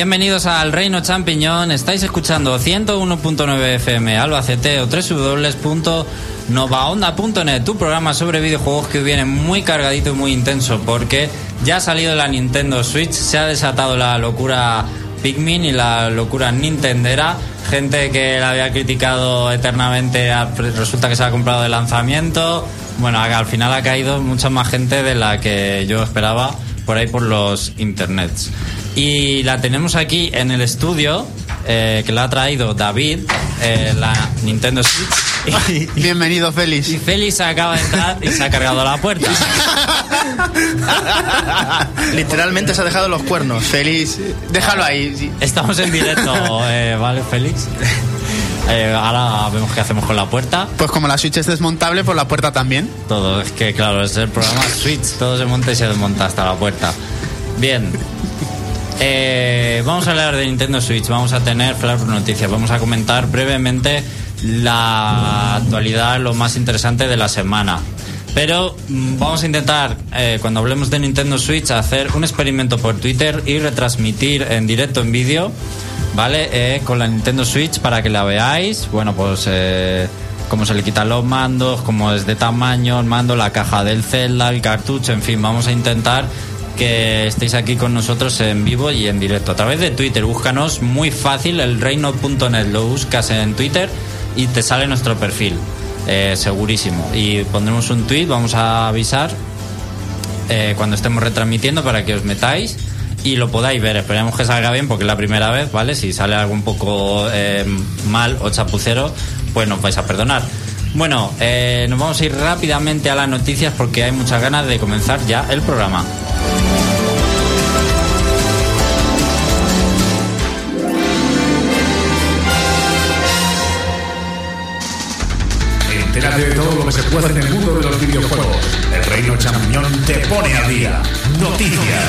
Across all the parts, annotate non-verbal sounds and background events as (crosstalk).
Bienvenidos al Reino Champiñón. Estáis escuchando 101.9 FM Albacete o www.novaonda.net, tu programa sobre videojuegos que viene muy cargadito y muy intenso porque ya ha salido la Nintendo Switch, se ha desatado la locura Pikmin y la locura Nintendera. Gente que la había criticado eternamente resulta que se ha comprado de lanzamiento. Bueno, al final ha caído mucha más gente de la que yo esperaba por ahí por los internets. Y la tenemos aquí en el estudio, eh, que la ha traído David, eh, la Nintendo Switch. (laughs) Bienvenido, Félix. Y Félix acaba de entrar y se ha cargado la puerta. (laughs) Literalmente se ha dejado los cuernos. Félix, déjalo ahí. Estamos en directo, eh, ¿vale, Félix? ahora vemos qué hacemos con la puerta. Pues como la Switch es desmontable, pues la puerta también. Todo, es que claro, es el programa Switch, todo se monta y se desmonta hasta la puerta. Bien, eh, vamos a hablar de Nintendo Switch, vamos a tener flash noticias, vamos a comentar brevemente la actualidad, lo más interesante de la semana. Pero mm, vamos a intentar, eh, cuando hablemos de Nintendo Switch, hacer un experimento por Twitter y retransmitir en directo en vídeo, ¿vale? Eh, con la Nintendo Switch para que la veáis. Bueno, pues cómo se le quitan los mandos, cómo es de tamaño el mando, la caja del Zelda, el cartucho, en fin, vamos a intentar que estéis aquí con nosotros en vivo y en directo. A través de Twitter, búscanos muy fácil, el reino.net, lo buscas en Twitter y te sale nuestro perfil, eh, segurísimo. Y pondremos un tweet, vamos a avisar eh, cuando estemos retransmitiendo para que os metáis y lo podáis ver. Esperemos que salga bien porque es la primera vez, ¿vale? Si sale algo un poco eh, mal o chapucero, pues nos vais a perdonar. Bueno, nos vamos a ir rápidamente a las noticias porque hay muchas ganas de comenzar ya el programa. De todo lo que se puede en el mundo de los videojuegos. El Reino Champiñón te pone al día. Noticias.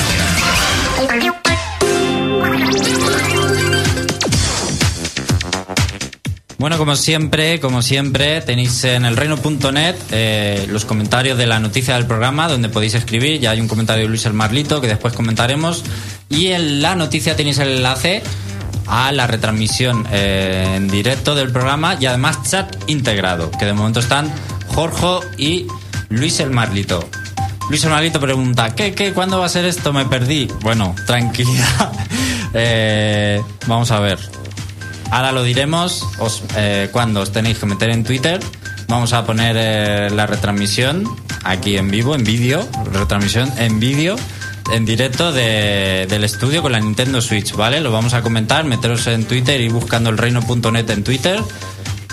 Bueno, como siempre, como siempre, tenéis en el reino.net eh, los comentarios de la noticia del programa, donde podéis escribir. Ya hay un comentario de Luis el Marlito que después comentaremos. Y en la noticia tenéis el enlace a la retransmisión eh, en directo del programa y además chat integrado, que de momento están Jorge y Luis el Marlito. Luis el Marlito pregunta, ¿qué, qué, cuándo va a ser esto? Me perdí. Bueno, (laughs) tranquilidad. Eh, vamos a ver. Ahora lo diremos os, eh, cuando os tenéis que meter en Twitter. Vamos a poner la retransmisión aquí en vivo, en vídeo. Retransmisión en vídeo en directo del estudio con la Nintendo Switch, ¿vale? Lo vamos a comentar, meteros en Twitter y buscando el reino.net en Twitter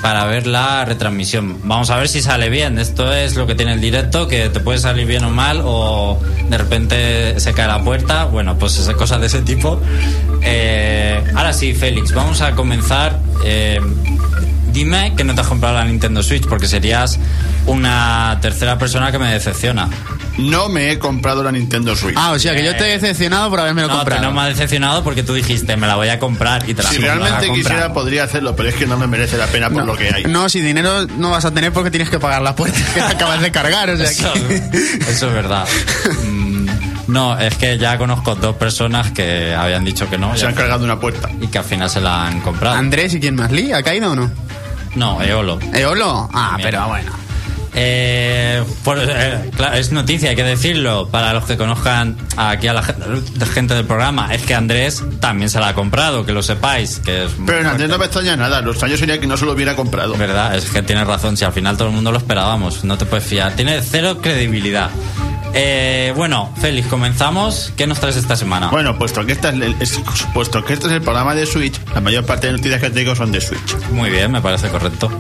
para ver la retransmisión. Vamos a ver si sale bien. Esto es lo que tiene el directo, que te puede salir bien o mal, o de repente se cae la puerta. Bueno, pues esas cosas de ese tipo. Eh, ahora sí, Félix, vamos a comenzar. Eh, dime que no te has comprado la Nintendo Switch, porque serías una tercera persona que me decepciona. No me he comprado la Nintendo Switch. Ah, o sea que yo te he decepcionado por haberme lo no, comprado. No, me ha decepcionado porque tú dijiste, me la voy a comprar y te la Si realmente quisiera, podría hacerlo, pero es que no me merece la pena por lo que hay. No, si dinero no vas a tener porque tienes que pagar la puerta que te acabas de cargar. O sea eso, eso es verdad. Mm, no, es que ya conozco dos personas que habían dicho que no. Se han cargado una puerta. Y que al final se la han comprado. Andrés y quién más, Lee, ¿ha caído o no? No, Eolo. ¿Eolo? Ah, pero bueno. Eh, eh, claro, es noticia, hay que decirlo, para los que conozcan aquí a la gente, del programa, es que Andrés también se la ha comprado, que lo sepáis. Que es Pero en Andrés no me extraña nada, los años sería que no se lo hubiera comprado. Verdad, es que tienes razón, si al final todo el mundo lo esperábamos, no te puedes fiar, tiene cero credibilidad. Eh, bueno, Félix, comenzamos. ¿Qué nos traes esta semana? Bueno, puesto que, este es, puesto que este es el programa de Switch, la mayor parte de noticias que tengo son de Switch. Muy bien, me parece correcto.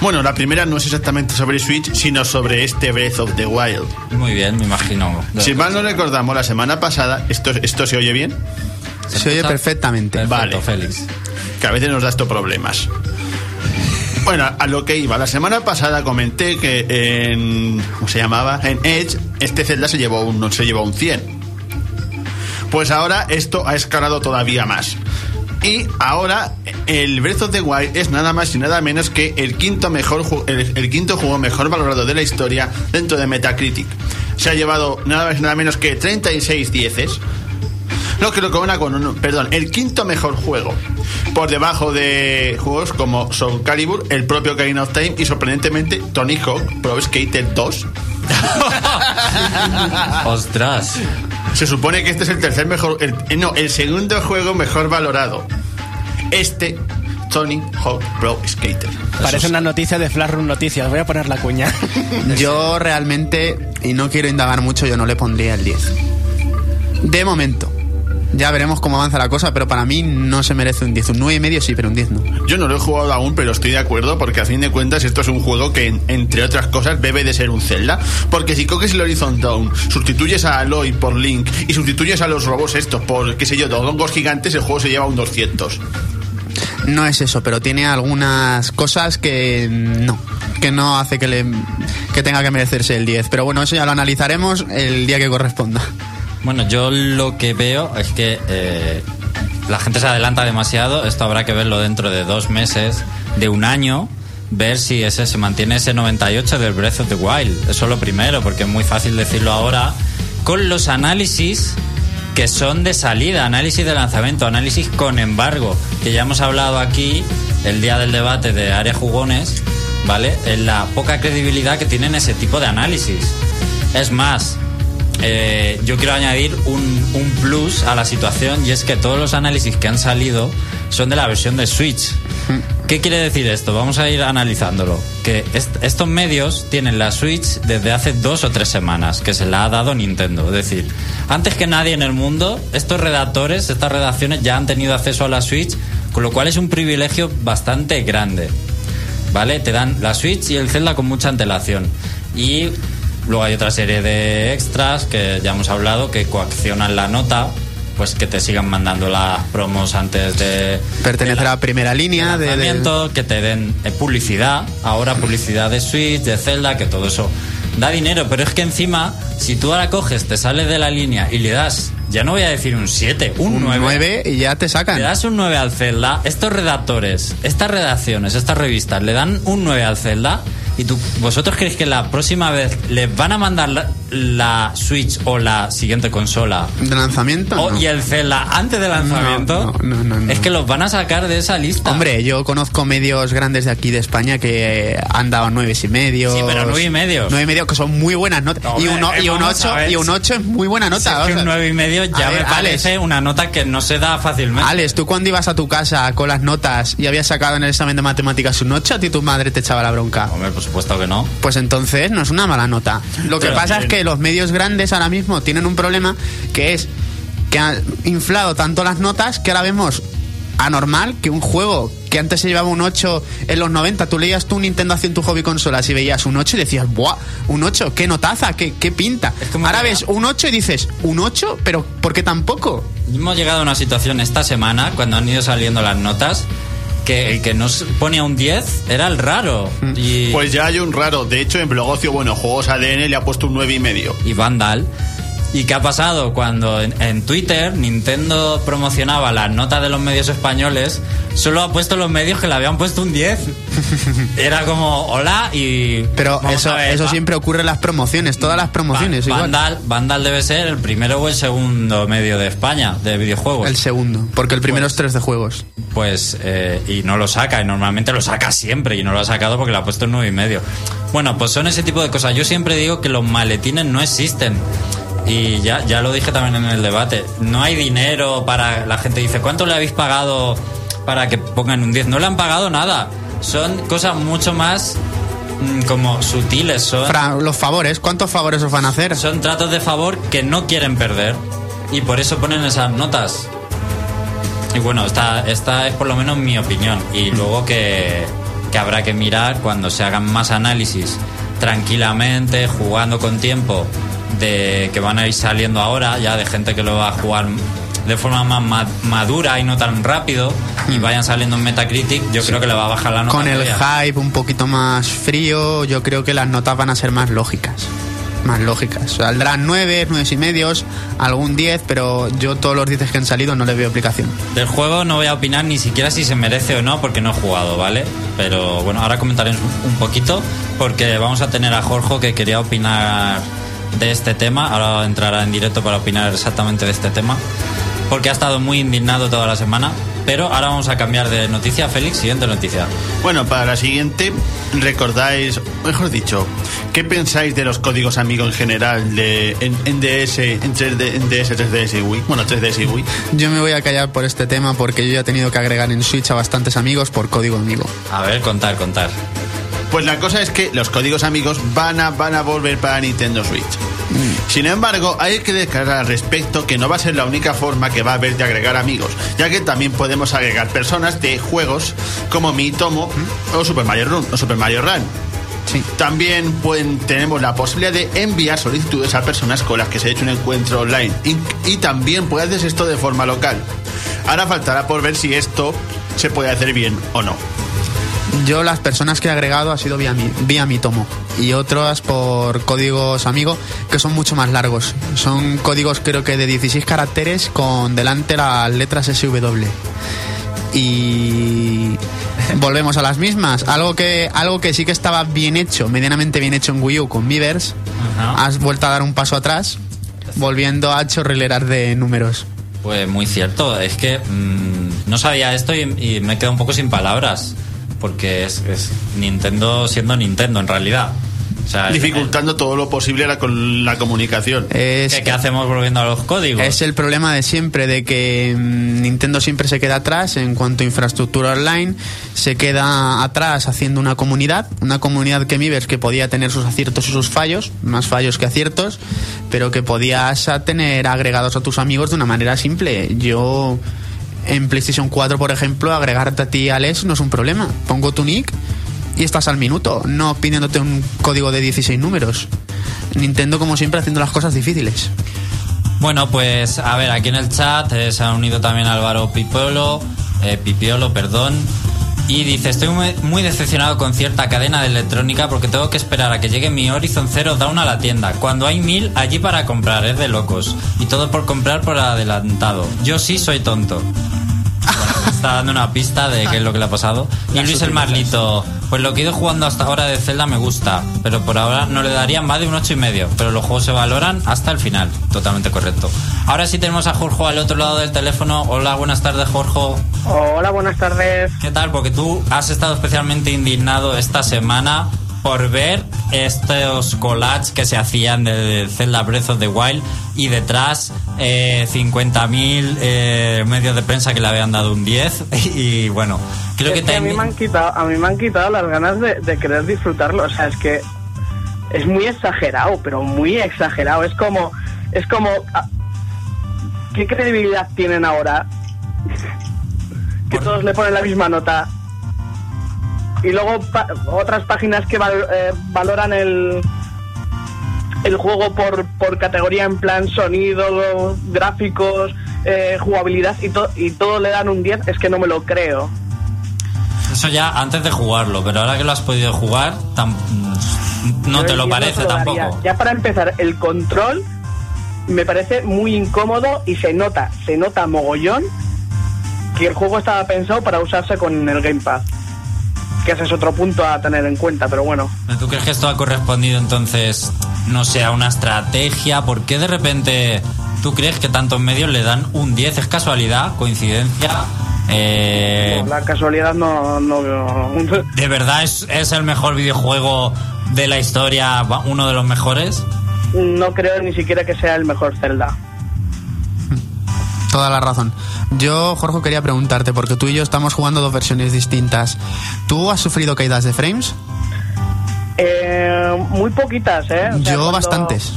Bueno, la primera no es exactamente sobre Switch, sino sobre este Breath of the Wild. Muy bien, me imagino. Si mal no recordamos, la semana pasada, ¿esto, esto se oye bien? Se, oye perfectamente. vale. Félix. Que a veces nos da esto problemas. Bueno, a lo que iba, la semana pasada comenté que en. ¿Cómo se llamaba? En Edge, este Zelda se llevó un, se llevó un 100. Pues ahora esto ha escalado todavía más. Y ahora el Breath of the Wild es nada más y nada menos que el quinto, mejor, el, quinto juego mejor valorado de la historia dentro de Metacritic. Se ha llevado nada más y nada menos que 36 dieces. lo que lo corona con un, perdón, el quinto mejor juego. Por debajo de juegos como Soul Calibur, el propio Ocarina of Time y sorprendentemente Tony Hawk Pro Skater 2. (laughs) Ostras. Se supone que este es el tercer mejor, el- eh, no, el segundo juego mejor valorado. Este Tony Hawk Pro Skater. Parece una noticia de Flash Room Noticias. Voy a poner la cuña. (laughs) Yo realmente, y no quiero indagar mucho, yo no le pondría el 10. De momento. Ya veremos cómo avanza la cosa, pero para mí no se merece un 10. Un 9 y medio sí, pero un 10 no. Yo no lo he jugado aún, pero estoy de acuerdo porque a fin de cuentas esto es un juego que, en- entre otras cosas, debe de ser un Zelda. Porque si coges el Horizon Dawn, sustituyes a Aloy por Link y sustituyes a los robots estos por, qué sé yo, hongos gigantes, el juego se lleva un 200. No es eso, pero tiene algunas cosas que no, que no hace que, le, que tenga que merecerse el 10. Pero bueno, eso ya lo analizaremos el día que corresponda. Bueno, yo lo que veo es que eh, la gente se adelanta demasiado. Esto habrá que verlo dentro de dos meses, de un año, ver si ese se mantiene ese 98 del Breath of the Wild. Eso es lo primero, porque es muy fácil decirlo ahora. Con los análisis que son de salida, análisis de lanzamiento, análisis con embargo, que ya hemos hablado aquí el día del debate de área jugones, ¿vale? En la poca credibilidad que tienen ese tipo de análisis. Es más, eh, yo quiero añadir un, un plus a la situación y es que todos los análisis que han salido son de la versión de Switch. ¿Qué quiere decir esto? Vamos a ir analizándolo. Que est- estos medios tienen la Switch desde hace dos o tres semanas, que se la ha dado Nintendo. Es decir, antes que nadie en el mundo, estos redactores, estas redacciones ya han tenido acceso a la Switch, con lo cual es un privilegio bastante grande. ¿Vale? Te dan la Switch y el Zelda con mucha antelación. Y luego hay otra serie de extras que ya hemos hablado que coaccionan la nota, pues que te sigan mandando las promos antes de Pertenecer de la- a primera línea de, de- que te den eh, publicidad, ahora publicidad de Switch, de Zelda, que todo eso da dinero, pero es que encima, si tú ahora coges, te sales de la línea y le das, ya no voy a decir un 7, un, un 9, 9 y ya te sacan. le das un 9 al Zelda, estos redactores, estas redacciones, estas revistas, le dan un 9 al Zelda. ¿Y tú, vosotros creéis que la próxima vez les van a mandar la, la Switch o la siguiente consola ¿De lanzamiento? o- no. y el Zelda antes del lanzamiento? No, no. Es que los van a sacar de esa lista. Hombre, yo conozco medios grandes de aquí de España que han dado nueve y medio. Sí, pero nueve y medio. Nueve y medio, que son muy buenas notas. No, y, hombre, uno, y, un vamos a 8, ver. y un 8 es muy buena Si nota. es que un 9 y medio ya me parece Alex. una nota que no se da fácilmente. Alex, tú cuando ibas a tu casa con las notas y habías sacado en el examen de matemáticas un 8, a ti tu madre te echaba la bronca. Hombre, por supuesto que no. Pues entonces no es una mala nota. Lo que Pero pasa es bien. Que los medios grandes ahora mismo tienen un problema que es que han inflado tanto las notas que ahora vemos anormal que un juego que antes se llevaba un 8 en los 90, tú leías tú Nintendo haciendo tu hobby consolas y veías un 8 y decías, ¡buah! Un 8, qué notaza, qué, qué pinta. Es Ahora ves un 8 y dices, ¿un 8? ¿Pero por qué tan poco? Hemos llegado a una situación esta semana, cuando han ido saliendo las notas, que el que nos ponía un 10 era el raro. Mm. Y, Pues ya hay un raro. De hecho, en Blogocio, bueno, Juegos ADN le ha puesto un 9 y medio. y Vandal. ¿Y qué ha pasado? Cuando en, en Twitter Nintendo promocionaba las notas de los medios españoles, solo ha puesto los medios que le habían puesto un 10. (laughs) Era como, hola, y. Pero eso, ver, eso siempre ocurre en las promociones, todas las promociones. Igual. Vandal, Vandal debe ser el primero o el segundo medio de España de videojuegos. El segundo, porque el primero Pues- es 3 de juegos. Pues, eh, y no lo saca, y normalmente lo saca siempre, y no lo ha sacado porque le ha puesto un 9 y medio. Bueno, pues son ese tipo de cosas. Yo siempre digo que los maletines no existen. Y ya, ya lo dije también en el debate. No hay dinero para. La gente dice, ¿cuánto le habéis pagado para que pongan un 10? No le han pagado nada. Son cosas mucho más mm, como sutiles. Son, Fra- los favores, ¿cuántos favores os van a hacer? son tratos de favor que no quieren perder. Y por eso ponen esas notas. Y bueno, esta, esta es por lo menos mi opinión. Y luego que, que habrá que mirar cuando se hagan más análisis tranquilamente, jugando con tiempo, de que van a ir saliendo ahora, ya de gente que lo va a jugar de forma más ma- madura y no tan rápido, y vayan saliendo en Metacritic, yo creo que le va a bajar la nota. Con el hype un poquito más frío, yo creo que las notas van a ser más lógicas. Más lógicas. Saldrán 9, 9 y medios, algún 10, pero yo todos los 10 que han salido no les veo aplicación. Del juego no voy a opinar ni siquiera si se merece o no, porque no he jugado, ¿vale? Pero bueno, ahora comentaremos un poquito, porque vamos a tener a Jorge que quería opinar de este tema. Ahora entrará en directo para opinar exactamente de este tema. porque ha estado muy indignado toda la semana. Pero ahora vamos a cambiar de noticia. Félix, siguiente noticia. Bueno, para la siguiente, recordáis, mejor dicho, ¿qué pensáis de los códigos amigos en general de en, en DS, en 3D, en DS, 3DS y Wii? Bueno, 3DS y Wii. Yo me voy a callar por este tema porque yo ya he tenido que agregar en Switch a bastantes amigos por código amigo. A ver, contar, contar. Pues la cosa es que los códigos amigos van a, van a volver para Nintendo Switch. Sin embargo, hay que declarar al respecto que no va a ser la única forma que va a haber de agregar amigos, ya que también podemos agregar personas de juegos como Mi Tomo o Super Mario Run o Super Mario Run. Sí. También pueden- tenemos la posibilidad de enviar solicitudes a personas con las que se ha hecho un encuentro online y, y también puedes hacer esto de forma local. Ahora faltará por ver si esto se puede hacer bien o no. Yo las personas que he agregado ha sido vía mi, vía mi tomo y otras por códigos amigo que son mucho más largos. Son códigos creo que de 16 caracteres con delante las letras SW. Y volvemos a las mismas. Algo que, algo que sí que estaba bien hecho, medianamente bien hecho en Wii U con Miiverse, Ajá. has vuelto a dar un paso atrás, volviendo a chorrilerar de números. Pues muy cierto, es que mm, no sabía esto y, y me quedo un poco sin palabras, porque es, es Nintendo siendo Nintendo en realidad. O sea, Dificultando todo lo posible la, con la comunicación. Es, ¿qué, qué hacemos volviendo a los códigos? Es el problema de siempre, de que mm, Nintendo siempre se queda atrás en cuanto a infraestructura online, se queda atrás haciendo una comunidad, una comunidad que Miiverse que podía tener sus aciertos y sus fallos, más fallos que aciertos, pero que podías a tener agregados a tus amigos de una manera simple. Yo en PlayStation 4, por ejemplo, agregarte a ti Alex no es un problema. Pongo tu nick y estás al minuto, no pidiéndote un código de 16 números. Nintendo, como siempre, haciendo las cosas difíciles. Bueno, pues a ver, aquí en el chat eh, se ha unido también Álvaro Pipiolo, eh, Pipiolo, perdón. Y dice, estoy muy, decepcionado con cierta cadena de electrónica porque tengo que esperar a que llegue mi Horizon Zero Dawn a la tienda. Cuando hay mil allí para comprar, es de locos. Y todo por comprar por adelantado. Yo sí soy tonto. (laughs) está dando una pista de qué es lo que le ha pasado. (laughs) Y Luis el Marlito, pues lo que he ido jugando hasta ahora de Zelda me gusta, pero por ahora no le daría más de un ocho y medio. Pero los juegos se valoran hasta el final, totalmente correcto. Ahora sí tenemos a Jorge al otro lado del teléfono. Hola, buenas tardes, Jorge. Hola, buenas tardes. ¿Qué tal? Porque tú has estado especialmente indignado esta semana por ver estos collages que se hacían de Zelda Breath of the Wild y detrás eh, 50.000 eh, medios de prensa que le habían dado un 10 (laughs) y bueno, creo Es que que a mí me han quitado, a mí me han quitado las ganas de, de querer disfrutarlo. O sea, es que es muy exagerado, pero muy exagerado. Es como, es como, ah, ¿qué credibilidad tienen ahora? (laughs) Que todos le ponen la misma nota. Y luego pa- otras páginas que val- eh, valoran el el juego por, por categoría en plan sonido, gráficos, eh, jugabilidad y, to- y todo le dan un 10, es que no me lo creo. Eso ya antes de jugarlo, pero ahora que lo has podido jugar, no te lo parece lo tampoco. Ya para empezar, el control me parece muy incómodo y se nota, se nota mogollón que el juego estaba pensado para usarse con el Gamepad. Que ese es otro punto a tener en cuenta, pero bueno. ¿Tú crees que esto ha correspondido entonces, no sé, a una estrategia? ¿Por qué de repente tú crees que tantos medios le dan un 10? ¿Es casualidad? ¿Coincidencia? Eh, La casualidad no... no (laughs) ¿De verdad es, es el mejor videojuego de la historia, uno de los mejores? no creo ni siquiera que sea el mejor Zelda. Toda la razón. Yo, Jorge, quería preguntarte, porque tú y yo estamos jugando dos versiones distintas. ¿Tú has sufrido caídas de frames? Eh, muy poquitas, ¿eh? O sea, yo cuando- bastantes.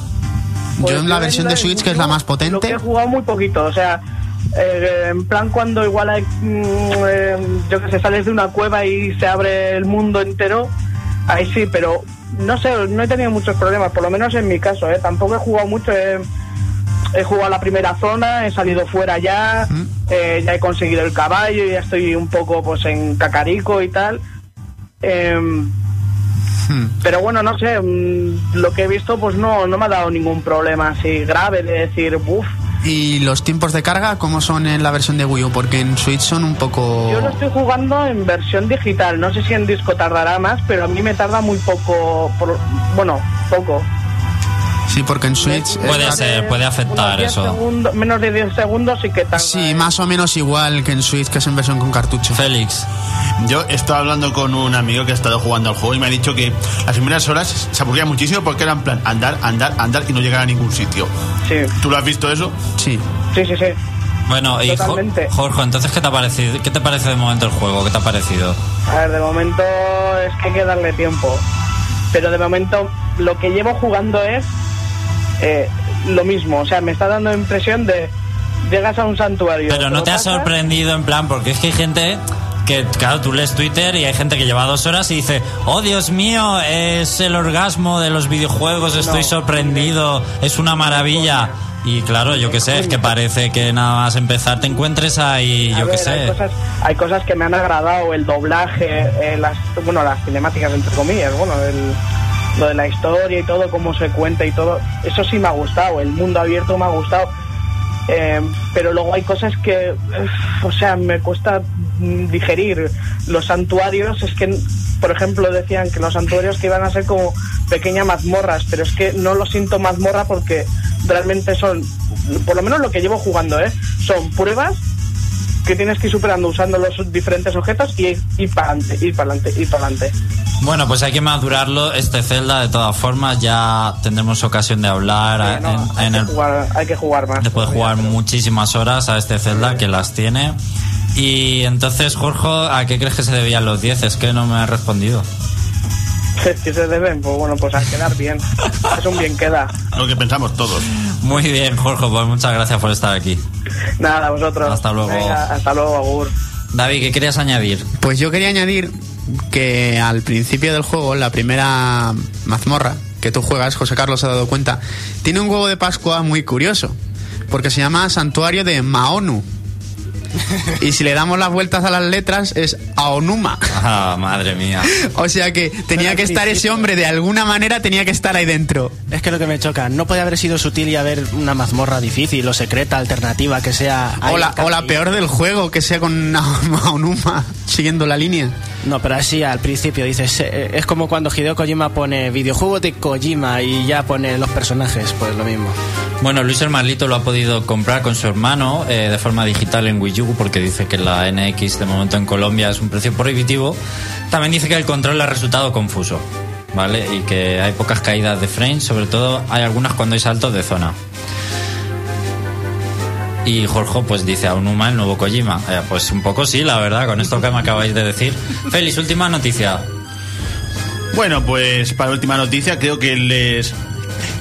Pues yo en la versión de Switch, que es la más Lo potente, que he jugado muy poquito, o sea, eh, en plan cuando igual hay, mm, eh, yo que sé, sales de una cueva y se abre el mundo entero, ahí sí, pero no sé, no he tenido muchos problemas, por lo menos en mi caso, ¿eh? Tampoco he jugado mucho, he, he jugado la primera zona, he salido fuera ya, eh, ya he conseguido el caballo, ya estoy un poco pues en cacarico y tal. Hmm. pero bueno, no sé, mm, lo que he visto pues no, no me ha dado ningún problema así grave de decir, uff, ¿Y los tiempos de carga cómo son en la versión de Wii U? Porque en Switch son un poco... yo lo estoy jugando en versión digital, no sé si en disco tardará más, pero a mí me tarda muy poco, por- bueno, poco. Sí, porque en Switch... Puede ser, puede afectar Unos 10 eso. segundos- menos de 10 segundos y que tarda. Sí, más o menos igual que en Switch, que es en versión con cartucho. Félix. Yo he estado hablando con un amigo que ha estado jugando al juego y me ha dicho que las primeras horas se aburría muchísimo porque era en plan andar, andar, andar y no llegar a ningún sitio. Sí, ¿Tú lo has visto eso? Sí. sí, sí, sí. Bueno, y Totalmente. Jorge, entonces, ¿qué te ha parecido? ¿Qué te parece de momento el juego? ¿Qué te ha parecido? A ver, de momento es que hay que darle tiempo. Pero de momento lo que llevo jugando es eh, lo mismo. O sea, me está dando impresión de llegas a un santuario. Pero no lo te ha sorprendido en plan, porque es que hay gente que, claro, tú lees Twitter y hay gente que lleva dos horas y dice, oh Dios mío, es el orgasmo de los videojuegos, estoy sorprendido, es una maravilla. Y claro, yo qué sé, es que parece que nada más empezar te encuentres ahí, yo qué sé. Hay cosas, hay cosas que me han agradado, el doblaje, eh, las, bueno, las cinemáticas entre comillas, bueno, el- lo de la historia y todo, cómo se cuenta y todo, eso sí me ha gustado, el mundo abierto me ha gustado, Eh, pero luego hay cosas que, o sea, me cuesta mm, digerir. Los santuarios, es que, por ejemplo, decían que los santuarios que iban a ser como pequeñas mazmorras, pero es que no lo siento mazmorra porque realmente son, por lo menos lo que llevo jugando, ¿eh? Son pruebas que tienes que ir superando usando los diferentes objetos y ir para adelante, ir para adelante, ir para adelante. Bueno, pues hay que madurarlo. Este Zelda, de todas formas, ya tendremos ocasión de hablar no, en, hay, en que el jugar, hay que jugar más. Después de jugar muchísimas horas a este Zelda que las tiene. Y entonces, Jorge, ¿a qué crees que se debían los 10? Es que no me ha respondido. (laughs) que se deben, pues bueno, pues a quedar bien. (laughs) Es un bien queda. Lo que pensamos todos. Muy bien, Jorge, pues muchas gracias por estar aquí. (laughs) Nada, vosotros. Hasta luego. Venga, hasta luego, Agur. David, ¿qué querías añadir? Pues yo quería añadir que al principio del juego, la primera mazmorra que tú juegas, José Carlos se ha dado cuenta, tiene un huevo de Pascua muy curioso, porque se llama Santuario de Maonu. Y si le damos las vueltas a las letras es Aonuma. Ah, madre mía. (laughs) O sea que tenía que estar ese hombre de alguna manera, tenía que estar ahí dentro. Es que lo que me choca, no puede haber sido sutil y haber una mazmorra difícil o secreta, alternativa, que sea... O la, o la peor del juego, que sea con (laughs) Aonuma siguiendo la línea. No, pero así al principio dices, eh, es como cuando Hideo Kojima pone videojuegos de Kojima y ya pone los personajes, pues lo mismo. Bueno, Luis el Marlito lo ha podido comprar con su hermano eh, de forma digital en Wii U porque dice que la NX de momento en Colombia es un precio prohibitivo. También dice que el control le ha resultado confuso, ¿vale? Y que hay pocas caídas de frames, sobre todo hay algunas cuando hay saltos de zona. Y Jorge pues dice a Unuma el nuevo Kojima. Eh, pues un poco sí, la verdad, con esto que me acabáis de decir. (laughs) Félix, última noticia. Bueno, pues para última noticia creo que les...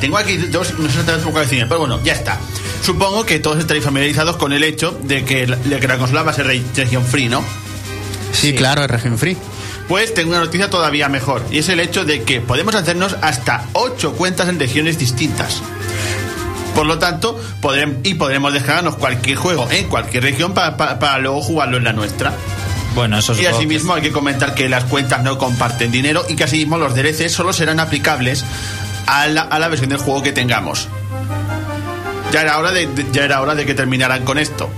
Tengo aquí dos, no sé cómo decir, pero bueno, ya está. Supongo que todos estaréis familiarizados con el hecho de que, la- de que la consola va a ser re- región free, ¿no? Sí, claro, es region free. Pues tengo una noticia todavía mejor, y es el hecho de que podemos hacernos hasta 8 cuentas en regiones distintas. Por lo tanto, podrem- y podremos descargarnos cualquier juego en cualquier región para, para- para luego jugarlo en la nuestra. Bueno, eso es Y asimismo hay que comentar que las cuentas no comparten dinero y que asimismo los DLCs solo serán aplicables a la, a la versión del juego que tengamos. Ya era hora de, de- ya era hora de que terminaran con esto.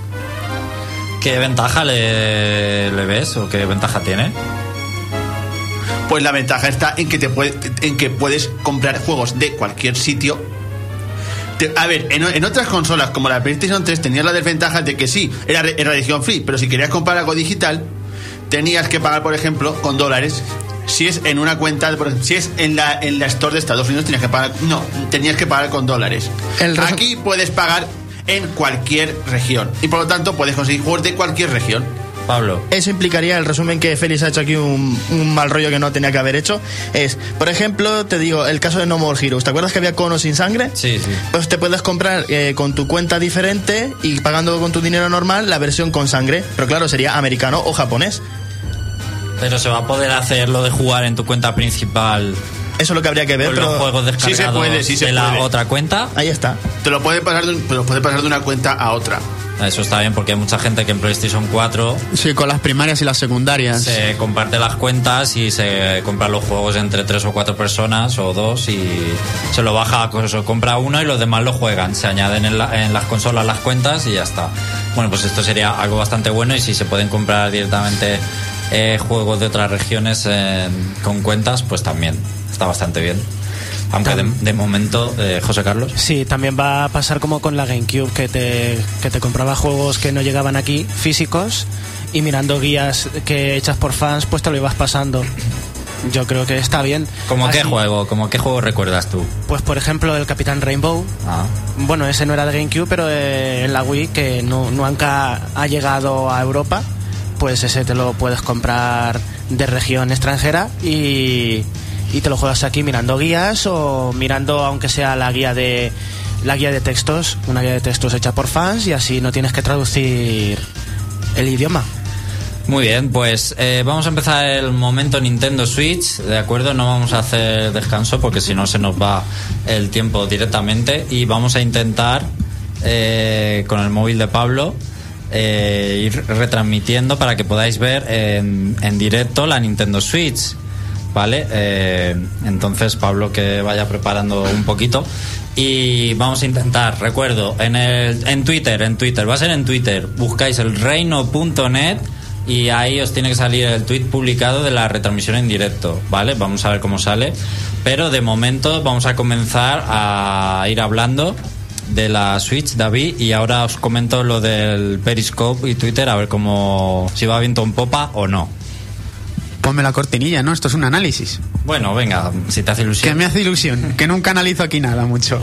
¿Qué ventaja le, le ves o qué ventaja tiene? Pues la ventaja está en que te puede- en que puedes comprar juegos de cualquier sitio. A ver, en, en otras consolas como la PlayStation 3 tenías la desventaja de que sí, era, era región free, pero si querías comprar algo digital, tenías que pagar, por ejemplo, con dólares. Si es en una cuenta, por ejemplo, si es en la, en la Store de Estados Unidos, tenías que pagar. No, tenías que pagar con dólares. El Aquí puedes pagar en cualquier región. Y por lo tanto, puedes conseguir juegos de cualquier región. Pablo. Eso implicaría el resumen que Félix ha hecho aquí un, un mal rollo que no tenía que haber hecho. Es, por ejemplo, te digo, el caso de No More Heroes. ¿Te acuerdas que había cono sin sangre? Sí, sí. Pues te puedes comprar eh, con tu cuenta diferente y pagando con tu dinero normal la versión con sangre. Pero claro, sería americano o japonés. Pero se va a poder hacer lo de jugar en tu cuenta principal Eso es lo que habría que ver. con los juegos Sí se descargados puede, sí se de la puede. otra cuenta. Ahí está. Te lo puede pasar de, un- te lo puede pasar de una cuenta a otra. Eso está bien porque hay mucha gente que en PlayStation 4 Sí, con las primarias y las secundarias. se comparte las cuentas y se compra los juegos entre tres o cuatro personas o dos y se lo baja, pues se compra uno y los demás lo juegan. Se añaden en, la- en las consolas las cuentas y ya está. Bueno, pues esto sería algo bastante bueno y si se pueden comprar directamente eh, juegos de otras regiones eh, con cuentas, pues también está bastante bien. Aunque de, de momento, eh, José Carlos. Sí, también va a pasar como con la GameCube, que te, que te compraba juegos que no llegaban aquí, físicos, y mirando guías que hechas por fans, pues te lo ibas pasando. Yo creo que está bien. ¿Cómo qué Así- juego? ¿Cómo qué juego recuerdas tú? Pues por ejemplo el Capitán Rainbow. Ah. Bueno, ese no era de GameCube, pero en la Wii, que no, nunca ha llegado a Europa, pues ese te lo puedes comprar de región extranjera y, y te lo juegas aquí mirando guías o mirando, aunque sea la guía de la guía de textos, una guía de textos hecha por fans y así no tienes que traducir el idioma. Muy bien, pues eh, vamos a empezar el momento Nintendo Switch, ¿de acuerdo? No vamos a hacer descanso porque si no se nos va el tiempo directamente y vamos a intentar eh, con el móvil de Pablo eh, ir retransmitiendo para que podáis ver en, en directo la Nintendo Switch, ¿vale? Eh, entonces Pablo que vaya preparando un poquito y vamos a intentar, recuerdo, en, en Twitter, en Twitter, va a ser en Twitter, buscáis el reino.net y ahí os tiene que salir el tweet publicado de la retransmisión en directo, ¿vale? Vamos a ver cómo sale. Pero de momento vamos a comenzar a ir hablando de la Switch, David, y ahora os comento lo del Periscope y Twitter, a ver cómo si va viento en popa o no. Ponme la cortinilla, ¿no? Esto es un análisis. Bueno, venga, si te hace Que ilusión. me hace ilusión, que nunca analizo aquí nada mucho.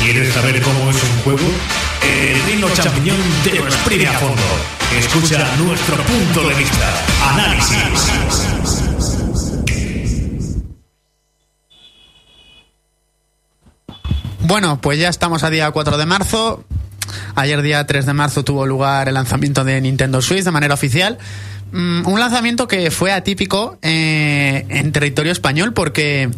¿Quieres saber cómo es un juego? El Reino Champiñón te lo exprime a fondo. Escucha nuestro punto de vista. Análisis. Bueno, pues ya estamos a día 4 de marzo. Ayer día 3 de marzo tuvo lugar el lanzamiento de Nintendo Switch de manera oficial. Mm, un lanzamiento que fue atípico eh, en territorio español porque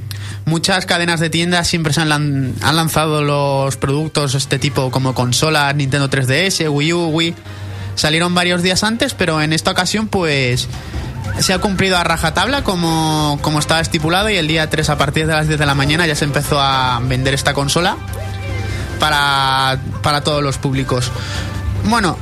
muchas cadenas de tiendas siempre se han, han lanzado los productos este tipo como consolas, Nintendo 3DS, Wii U, Wii. Salieron varios días antes, pero en esta ocasión pues se ha cumplido a rajatabla como, como estaba estipulado y el día 3 a partir de las 10 de la mañana ya se empezó a vender esta consola para, para todos los públicos. Bueno,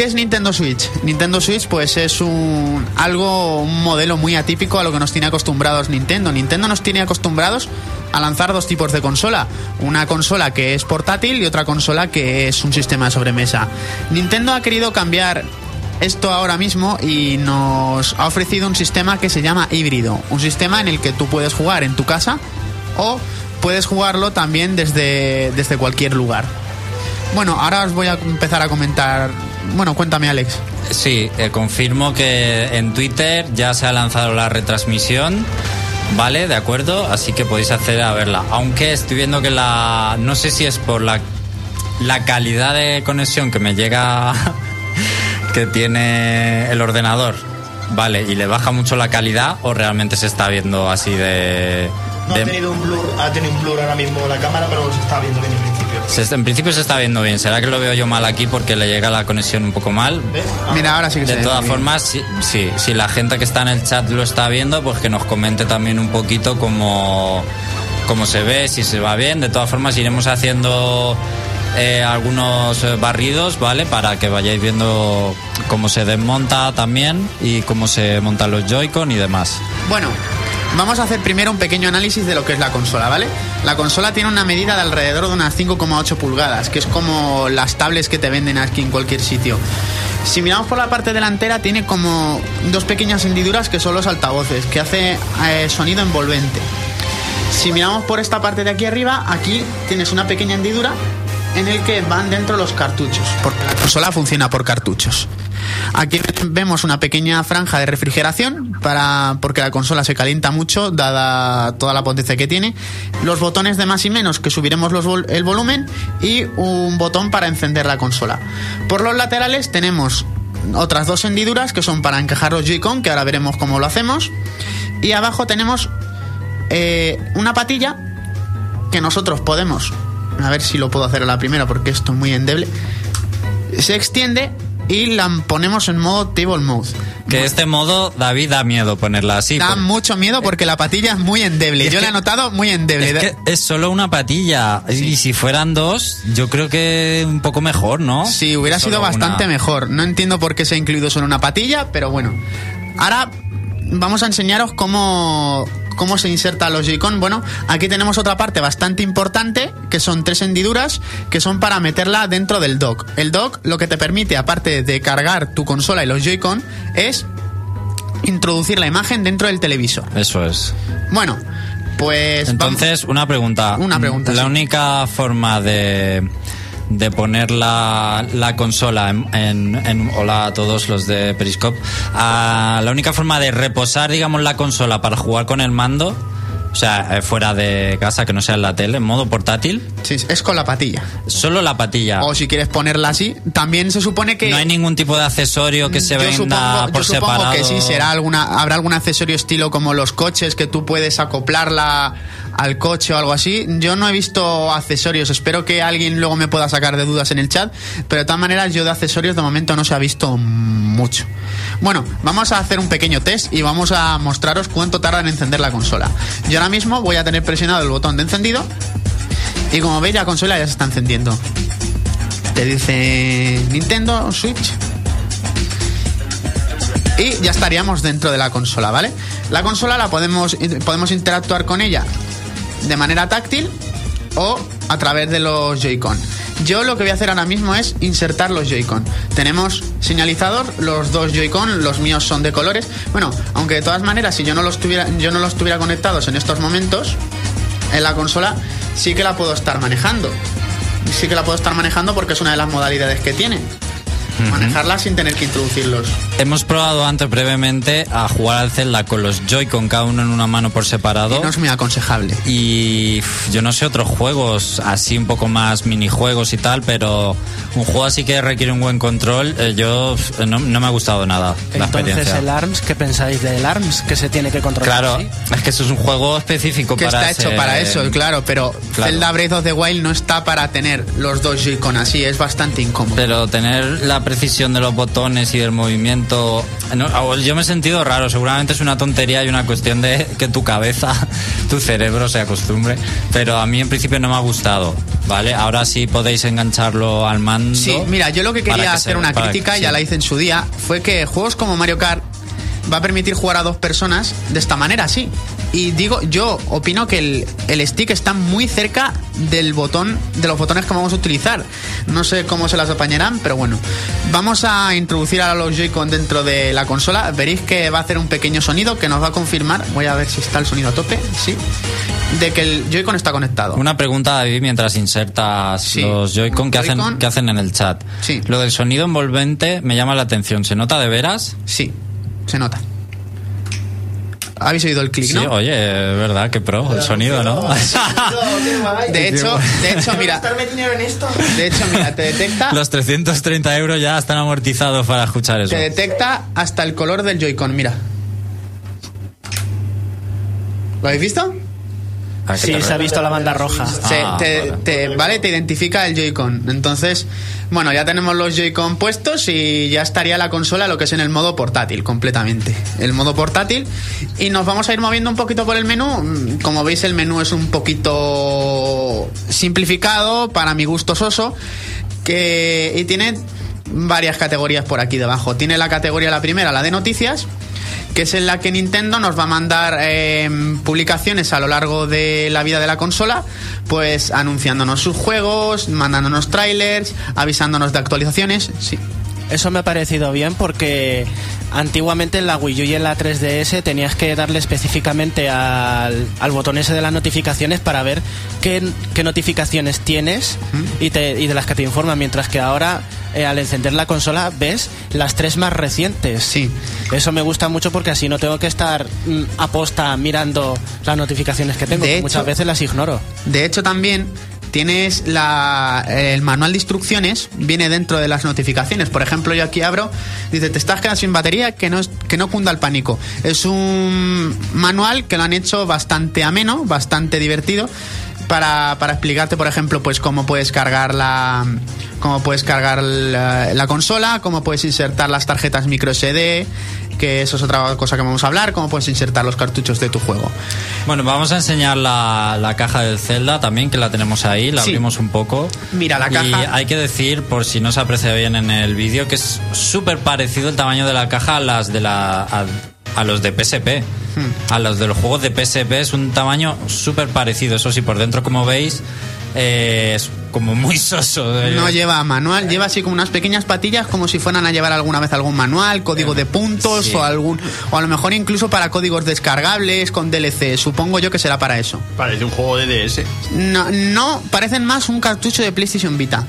¿qué es Nintendo Switch? Nintendo Switch pues es un algo un modelo muy atípico a lo que nos tiene acostumbrados Nintendo. Nintendo nos tiene acostumbrados a lanzar dos tipos de consola, una consola que es portátil y otra consola que es un sistema de sobremesa. Nintendo ha querido cambiar esto ahora mismo y nos ha ofrecido un sistema que se llama híbrido, un sistema en el que tú puedes jugar en tu casa o puedes jugarlo también desde, desde cualquier lugar. Bueno, ahora os voy a empezar a comentar. Bueno, cuéntame, Alex. Sí, eh, confirmo que en Twitter ya se ha lanzado la retransmisión. Vale, de acuerdo, así que podéis acceder a verla. Aunque estoy viendo que la. No sé si es por la, la calidad de conexión que me llega. (laughs) que tiene el ordenador. Vale, y le baja mucho la calidad o realmente se está viendo así de. No de- ha tenido un blur, ha tenido un blur ahora mismo la cámara, pero se está viendo bien en principio. Se- en principio se está viendo bien. ¿Será que lo veo yo mal aquí porque le llega la conexión un poco mal? Mira, ahora sí que se De todas formas, sí, sí, si la gente que está en el chat lo está viendo, pues que nos comente también un poquito cómo, cómo se ve, si se va bien. De todas formas, iremos haciendo eh, algunos eh, barridos, ¿vale? Para que vayáis viendo cómo se desmonta también y cómo se montan los Joy-Con y demás. Bueno, vamos a hacer primero un pequeño análisis de lo que es la consola, ¿vale? La consola tiene una medida de alrededor de unas 5,8 pulgadas, que es como las tablets que te venden aquí en cualquier sitio. Si miramos por la parte delantera, tiene como dos pequeñas hendiduras que son los altavoces, que hace eh, sonido envolvente. Si miramos por esta parte de aquí arriba, aquí tienes una pequeña hendidura en el que van dentro los cartuchos, porque la consola funciona por cartuchos. Aquí vemos una pequeña franja de refrigeración para porque la consola se calienta mucho dada toda la potencia que tiene. Los botones de más y menos que subiremos el volumen y un botón para encender la consola. Por los laterales tenemos otras dos hendiduras que son para encajar los Joy-Con, que ahora veremos cómo lo hacemos. Y abajo tenemos eh, una patilla que nosotros podemos, a ver si lo puedo hacer a la primera porque esto es muy endeble, se extiende y la ponemos en modo table mode. Que este modo, David, da miedo ponerla así. Da porque- mucho miedo porque la patilla es muy endeble. Es Yo la he que- notado muy endeble. Es que es solo una patilla. Y si fueran dos, yo creo que un poco mejor, ¿no? Sí, hubiera Solo sido bastante una. mejor. No entiendo por qué se ha incluido solo una patilla, pero bueno. Ahora vamos a enseñaros cómo, cómo se inserta los Joy-Con. Bueno, aquí tenemos otra parte bastante importante, que son tres hendiduras, que son para meterla dentro del dock. El dock lo que te permite, aparte de cargar tu consola y los Joy-Con, es introducir la imagen dentro del televisor. Eso es. Bueno, pues... vamos- Entonces, una pregunta. Una pregunta, La sí. única forma de, de poner la, la consola en, en- en- Hola a todos los de Periscope. Ah, la única forma de reposar, digamos, la consola para jugar con el mando, o sea, eh, fuera de casa, que no sea en la tele, en modo portátil, Sí, es con la patilla. solo la patilla. O si quieres ponerla así, también se supone que... No hay ningún tipo de accesorio que se yo venda supongo, por yo supongo separado. que sí, será alguna, habrá algún accesorio estilo como los coches que tú puedes acoplarla al coche o algo así. Yo no he visto accesorios, espero que alguien luego me pueda sacar de dudas en el chat, pero de todas maneras yo de accesorios de momento no se ha visto mucho. Bueno, vamos a hacer un pequeño test y vamos a mostraros cuánto tarda en encender la consola. Yo ahora mismo voy a tener presionado el botón de encendido y como veis la consola ya se está encendiendo. Te dice Nintendo Switch y ya estaríamos dentro de la consola, ¿vale? La consola la podemos, podemos interactuar con ella de manera táctil o a través de los Joy-Con. Yo lo que voy a hacer ahora mismo es insertar los Joy-Con. Tenemos señalizador, los dos Joy-Con, los míos son de colores. Bueno, aunque de todas maneras, si yo no los tuviera, yo no los tuviera conectados en estos momentos en la consola, sí que la puedo estar manejando. Sí que la puedo estar manejando porque es una de las modalidades que tiene. Manejarla sin tener que introducirlos. Hemos probado antes brevemente a jugar al Zelda con los Joy-Con cada uno en una mano por separado. Y no es muy aconsejable. Y yo no sé otros juegos así un poco más minijuegos y tal, pero un juego así que requiere un buen control, eh, yo no, no me ha gustado nada la Entonces, experiencia. el ARMS, ¿qué pensáis del ARMS? Que se tiene que controlar Claro, así? es que eso es un juego específico que para está hecho para eso, claro, pero Claro. Zelda Breath of the Wild no está para tener los dos Joy-Con así, es bastante incómodo. Pero tener la precisión de los botones y del movimiento. no, yo me he sentido raro. Seguramente es una tontería y una cuestión de que tu cabeza, (laughs) tu cerebro se acostumbre. Pero a mí en principio no me ha gustado. ¿Vale? Ahora sí podéis engancharlo al mando. Sí, mira, yo lo que quería que hacer se- una crítica, que- ya la hice en su día, fue que juegos como Mario Kart va a permitir jugar a dos personas de esta manera, sí. Y digo, yo opino que el, el stick está muy cerca del botón, de los botones que vamos a utilizar. No sé cómo se las apañarán, pero bueno. Vamos a introducir a los Joy-Con dentro de la consola. Veréis que va a hacer un pequeño sonido que nos va a confirmar. Voy a ver si está el sonido a tope, sí. De que el Joy-Con está conectado. Una pregunta, David, mientras insertas Sí. los Joy-Con, ¿qué hacen, Joy-Con. ¿qué hacen en el chat? Sí. Lo del sonido envolvente me llama la atención. ¿Se nota de veras? Sí, se nota. Habéis oído el clic, Sí, ¿no? oye, es verdad, que pro, el sonido, ¿no? (laughs) De hecho, de hecho, mira, de hecho, mira, te detecta, Los 330 euros ya están amortizados para escuchar eso. te detecta hasta el color del Joy-Con, mira. ¿Lo habéis visto? ¿A qué Sí, se ha visto la banda roja. Ah, te, vale. te- vale, te identifica el Joy-Con. Entonces, bueno, ya tenemos los Joy-Con puestos y ya estaría la consola lo que es en el modo portátil, completamente. El modo portátil. Y nos vamos a ir moviendo un poquito por el menú. Mm, Como veis, el menú es un poquito simplificado, para mi gusto soso, que, y tiene varias categorías por aquí debajo. Tiene la categoría, la primera, la de noticias, que es en la que Nintendo nos va a mandar eh, publicaciones a lo largo de la vida de la consola, pues anunciándonos sus juegos, mandándonos trailers, avisándonos de actualizaciones. Sí. Eso me ha parecido bien porque antiguamente en la Wii U y en la 3DS tenías que darle específicamente al, al botón ese de las notificaciones para ver qué, qué notificaciones tienes y, te- y de las que te informan, mientras que ahora eh, al encender la consola ves las tres más recientes. Sí. Eso me gusta mucho porque así no tengo que estar mm, aposta mirando las notificaciones que tengo, De que hecho- muchas veces las ignoro. De hecho, también tienes la, el manual de instrucciones, viene dentro de las notificaciones. Por ejemplo, yo aquí abro, dice, te estás quedando sin batería, que no, que no cunda el pánico. Es un manual que lo han hecho bastante ameno, bastante divertido. Para, para explicarte, por ejemplo, pues cómo puedes cargar la, cómo puedes cargar la, la consola, cómo puedes insertar las tarjetas micro SD, que eso es otra cosa que vamos a hablar, cómo puedes insertar los cartuchos de tu juego. Bueno, vamos a enseñar la, la caja del Zelda también, que la tenemos ahí, la Sí. abrimos un poco. Mira, la Y caja- hay que decir, por si no se aprecia bien en el vídeo, que es súper parecido el tamaño de la caja a las de la. a, a los de PSP. Hmm. A los de los juegos de PSP es un tamaño súper parecido. Eso sí, por dentro, como veis, eh, es como muy (laughs) soso. eh. No lleva manual, lleva así como unas pequeñas patillas como si fueran a llevar alguna vez algún manual, código de puntos Sí. o algún o a lo mejor incluso para códigos descargables con DLC. Supongo yo que será para eso. Parece un juego de DS. No, no parecen más un cartucho de PlayStation Vita.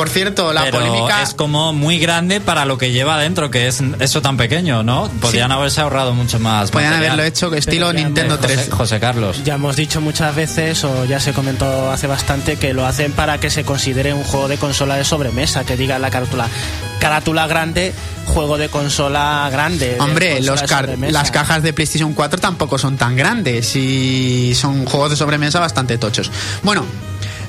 Por cierto, la pero polémica es como muy grande para lo que lleva dentro, que es eso tan pequeño, ¿no? Podrían haberse ahorrado mucho más. podían material. haberlo hecho estilo Nintendo José, 3. José Carlos. Ya hemos dicho muchas veces, o ya se comentó hace bastante, que lo hacen para que se considere un juego de consola de sobremesa, que diga la carátula. Carátula grande, juego de consola grande. de Hombre, consola los car- las cajas de PlayStation 4 tampoco son tan grandes y son juegos de sobremesa bastante tochos. Bueno,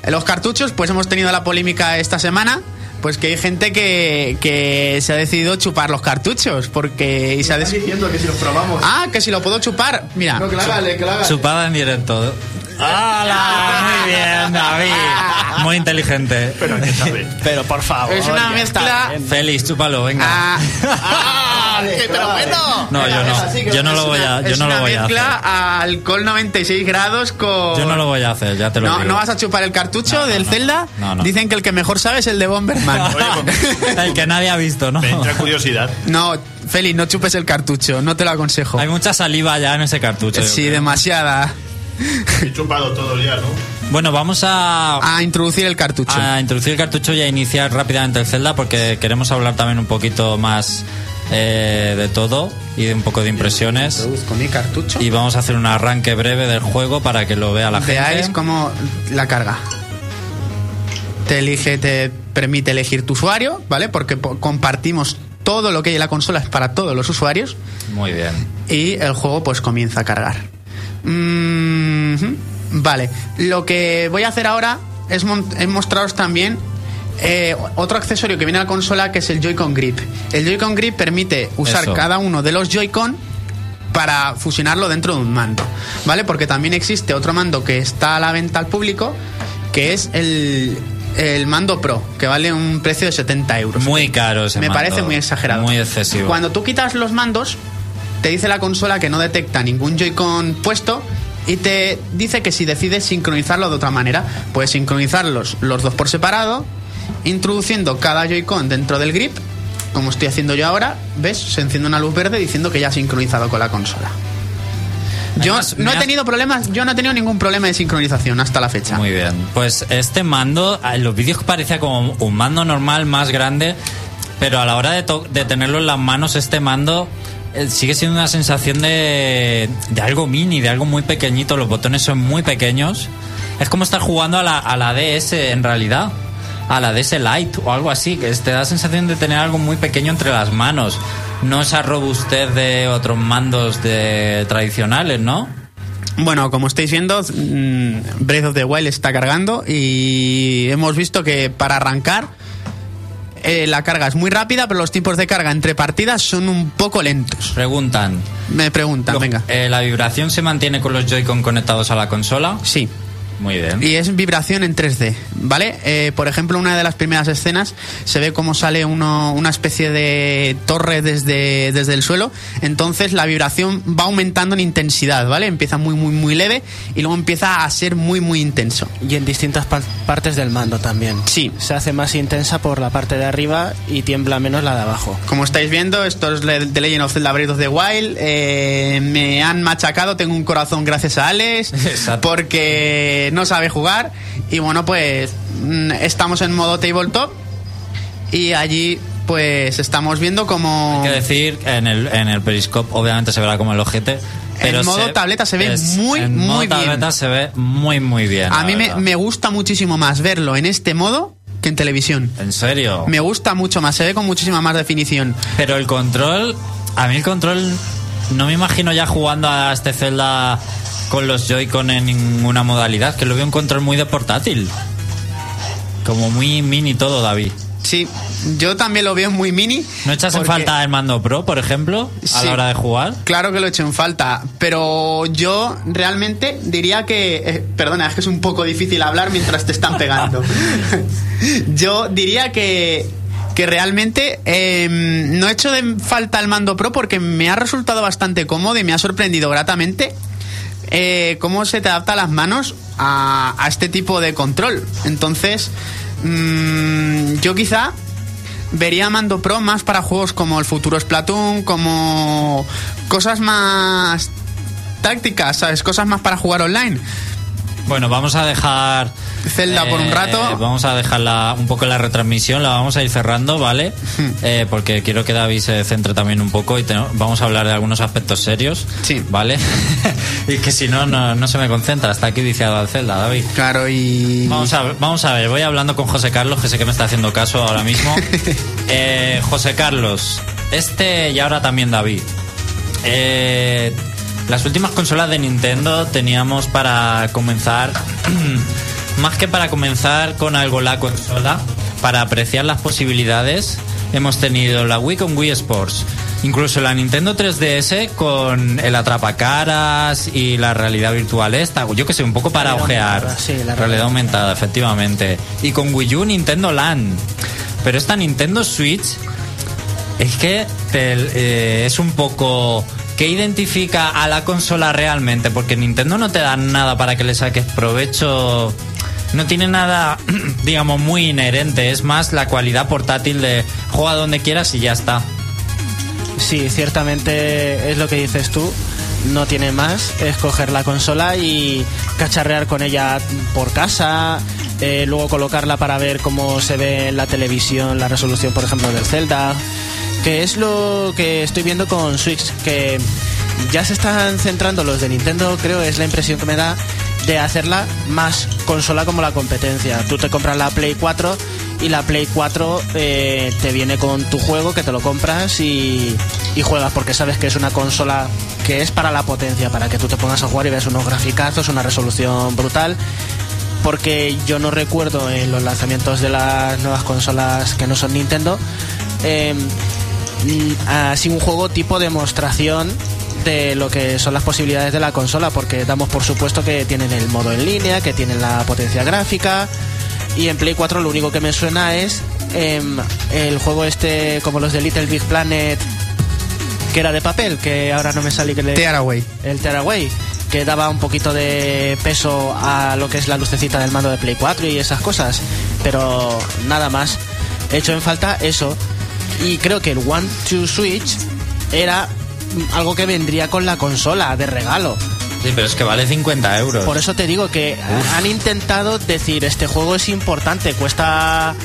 los cartuchos, pues hemos tenido la polémica esta semana. Pues que hay gente que, que se ha decidido chupar los cartuchos porque y se ha des- diciendo que si los probamos. Ah, que si lo puedo chupar. Mira, No, que haga. Chupada en directo. ¡Hala! Muy bien, David. Muy inteligente. Pero que sabe. Pero por favor. es una mezcla. Félix, chúpalo, venga. Ah, ¡Ah! Pero bueno. no, yo no. Yo no lo voy a, yo no lo voy a mezcla hacer. a alcohol 96 grados con. Yo no lo voy a hacer, ya te lo No, digo. ¿No vas a chupar el cartucho No, no, del no. Zelda? No, no. Dicen que el que mejor sabe es el de (laughs) Bomberman. El que nadie ha visto, ¿no? Me entra curiosidad. No, Feli, no chupes el cartucho, no te lo aconsejo. Hay mucha saliva ya en ese cartucho. Sí, demasiada. He chupado todo ya, ¿no? Bueno, vamos a, A introducir el cartucho. a introducir el cartucho y a iniciar rápidamente el Zelda porque queremos hablar también un poquito más eh, de todo y de un poco de impresiones. Introduzco mi cartucho. Y vamos a hacer un arranque breve del juego para que lo vea la Veáis gente. cómo la carga. Te elige, te permite elegir tu usuario, ¿vale? Porque po- compartimos todo lo que hay en la consola es para todos los usuarios Muy bien. y el juego pues comienza a cargar. Mm, ujú. vale, lo que voy a hacer ahora es, mon- es mostraros también eh, otro accesorio que viene a la consola que es el Joy-Con Grip. El Joy-Con Grip permite usar Eso. cada uno de los Joy-Con para fusionarlo dentro de un mando, ¿vale? Porque también existe otro mando que está a la venta al público que es el, el mando Pro, que vale un precio de 70 euros. Muy caro ese Me mando. parece muy exagerado. Muy excesivo. Cuando tú quitas los mandos, te dice la consola que no detecta ningún Joy-Con puesto y te dice que si decides sincronizarlo de otra manera, puedes sincronizarlos los dos por separado, introduciendo cada Joy-Con dentro del grip, como estoy haciendo yo ahora, ¿ves? Se enciende una luz verde diciendo que ya ha sincronizado con la consola. Yo Además, no he tenido problemas, yo no he tenido ningún problema de sincronización hasta la fecha. Muy bien. Pues este mando, en los vídeos parecía como un mando normal más grande, pero a la hora de, tenerlo en las manos, este mando eh, sigue siendo una sensación de, de algo mini, de algo muy pequeñito. Los botones son muy pequeños. Es como estar jugando a la, a la DS en realidad. A la DS Lite o algo así, que te da la sensación de tener algo muy pequeño entre las manos. No esa robustez de otros mandos de tradicionales, ¿no? Bueno, como estáis viendo, mm, Breath of the Wild está cargando y hemos visto que para arrancar eh, la carga es muy rápida, pero los tiempos de carga entre partidas son un poco lentos. Preguntan, Me preguntan, Lo- venga. eh, ¿La vibración se mantiene con los Joy-Con conectados a la consola? Sí. Muy bien. Y es vibración en 3D, ¿vale? Eh, por ejemplo, una de las primeras escenas se ve cómo sale uno, una especie de torre desde, desde el suelo. Entonces la vibración va aumentando en intensidad, ¿vale? Empieza muy, muy, muy leve y luego empieza a ser muy, muy intenso. Y en distintas pa- partes del mando también. Sí. Se hace más intensa por la parte de arriba y tiembla menos la de abajo. Como estáis viendo, esto es The Legend of Zelda Breath of the Wild. Eh, me han machacado, tengo un corazón gracias a Alex, (laughs) Exacto. porque no sabe jugar. Y bueno, pues mm, estamos en modo tabletop y allí pues estamos viendo como... Hay que decir, en el, en el Periscope obviamente se verá como el ojete. Pero En modo tableta se ve muy, en muy modo bien. tableta se ve muy, muy bien. A mí me, me gusta muchísimo más verlo en este modo que en televisión. ¿En serio? Me gusta mucho más, se ve con muchísima más definición. Pero el control, a mí el control, no me imagino ya jugando a este Zelda con los Joy-Con en ninguna modalidad, que lo veo un control muy de portátil. Como muy mini todo, David. Sí, yo también lo veo muy mini. ¿No echas en falta el mando Pro, por ejemplo, a Sí. la hora de jugar? Claro que lo he hecho en falta, pero yo realmente diría que... eh, perdona, es que es un poco difícil hablar mientras te están pegando. (laughs) yo diría que, que realmente eh, no he hecho de falta el mando Pro porque me ha resultado bastante cómodo y me ha sorprendido gratamente eh, cómo se te adapta a las manos a, a este tipo de control. Entonces, mm, yo quizá vería Mando Pro más para juegos como el futuro Splatoon, como cosas más tácticas, ¿sabes? Cosas más para jugar online. Bueno, vamos a dejar. Zelda por un rato. Vamos a dejarla un poco en la retransmisión, la vamos a ir cerrando, ¿vale? Hmm. Eh, porque quiero que David se centre también un poco y te- vamos a hablar de algunos aspectos serios, Sí. ¿vale? (laughs) y que si no, no, no se me concentra. Está aquí viciado al Zelda, David. Claro, y... Vamos a, vamos a ver, voy hablando con José Carlos, que sé que me está haciendo caso ahora mismo. (laughs) Eh, José Carlos, este y ahora también David. Eh, las últimas consolas de Nintendo teníamos para comenzar, (clears throat) más que para comenzar con algo la consola, para apreciar las posibilidades, hemos tenido la Wii con Wii Sports. Incluso la Nintendo 3DS con el atrapacaras y la realidad virtual esta, yo que sé, un poco para ojear. aumentada, sí, la realidad aumentada, efectivamente. Y con Wii U Nintendo Land. Pero esta Nintendo Switch es que te- eh, es un poco que identifica a la consola realmente, porque Nintendo no te da nada para que le saques provecho. No tiene nada, (clears throat) digamos, muy inherente. Es más la cualidad portátil de juega donde quieras y ya está. Sí, ciertamente es lo que dices tú. No tiene más, es coger la consola y cacharrear con ella por casa, eh, luego colocarla para ver cómo se ve en la televisión la resolución, por ejemplo, del Zelda, que es lo que estoy viendo con Switch, que ya se están centrando los de Nintendo, creo, es la impresión que me da de hacerla más consola como la competencia. Tú te compras la Play 4 y la Play 4 eh, te viene con tu juego que te lo compras y, juegas porque sabes que es una consola que es para la potencia, para que tú te pongas a jugar y veas unos graficazos, una resolución brutal. Porque yo no recuerdo en los lanzamientos de las nuevas consolas que no son Nintendo, eh, mm, así un juego tipo demostración de lo que son las posibilidades de la consola, porque damos por supuesto que tienen el modo en línea, que tienen la potencia gráfica, y en Play 4 lo único que me suena es em, el juego este como los de Little Big Planet, que era de papel, que ahora no me sale que le... Tearaway. El Tearaway, que daba un poquito de peso a lo que es la lucecita del mando de Play 4 y esas cosas, pero nada más. He hecho en falta eso. Y creo que el One to Switch era algo que vendría con la consola de regalo. Sí, pero es que vale 50 euros. Por eso te digo que han intentado decir, este juego es importante, cuesta...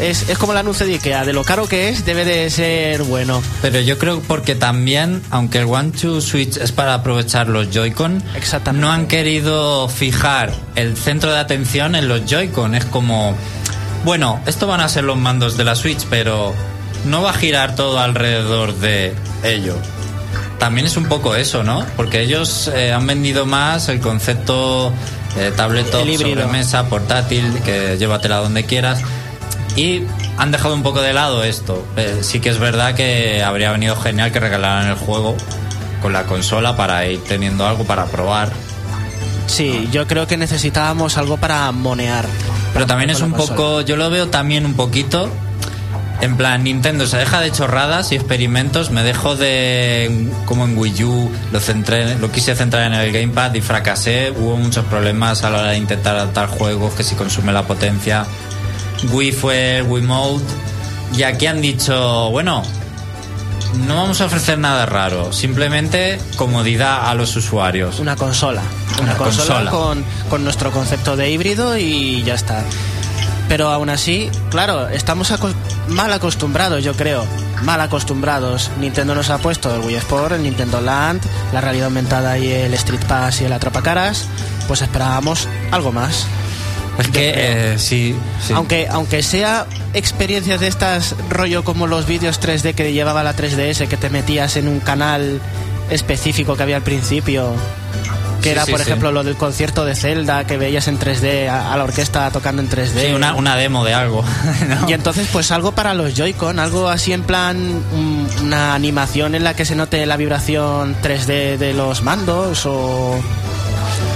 Es, es como el anuncio de Ikea, de lo caro que es, debe de ser bueno. Pero yo creo porque también, aunque el One to Switch es para aprovechar los Joy-Con, no han querido fijar el centro de atención en los Joy-Con. Es como, bueno, esto van a ser los mandos de la Switch, pero no va a girar todo alrededor de ello. También es un poco eso, ¿no? Porque ellos eh, han vendido más el concepto El híbrido. sobremesa, portátil, que llévatela donde quieras. Y han dejado un poco de lado esto. Eh, sí que es verdad que habría venido genial que regalaran el juego con la consola para ir teniendo algo para probar. Sí, yo creo que necesitábamos algo para monear. Pero también es un poco, yo lo veo también un poquito, en plan, Nintendo se deja de chorradas y experimentos, me dejo de, como en Wii U, lo, centré, lo quise centrar en el Gamepad y fracasé, hubo muchos problemas a la hora de intentar adaptar juegos, que si consume la potencia. Wii fue el Wii Mode y aquí han dicho, bueno, no vamos a ofrecer nada raro, simplemente comodidad a los usuarios. Una consola. Una, Una consola, consola. Con, con nuestro concepto de híbrido y ya está. Pero aún así, claro, estamos aco- mal acostumbrados, yo creo. Mal acostumbrados. Nintendo nos ha puesto el Wii Sport, el Nintendo Land, la realidad aumentada y el Street Pass y el atrapacaras. Pues esperábamos algo más. Es que, eh, sí, sí. Aunque, aunque sea experiencias de estas, rollo como los vídeos 3D que llevaba la 3DS, que te metías en un canal específico que había al principio, Que Sí, era, sí, por sí. ejemplo, lo del concierto de Zelda que veías en 3D a, a la orquesta tocando en 3D. Sí, una, una demo de algo. (laughs) ¿no? Y entonces, pues algo para los Joy-Con, algo así en plan un- una animación en la que se note la vibración 3D de los mandos o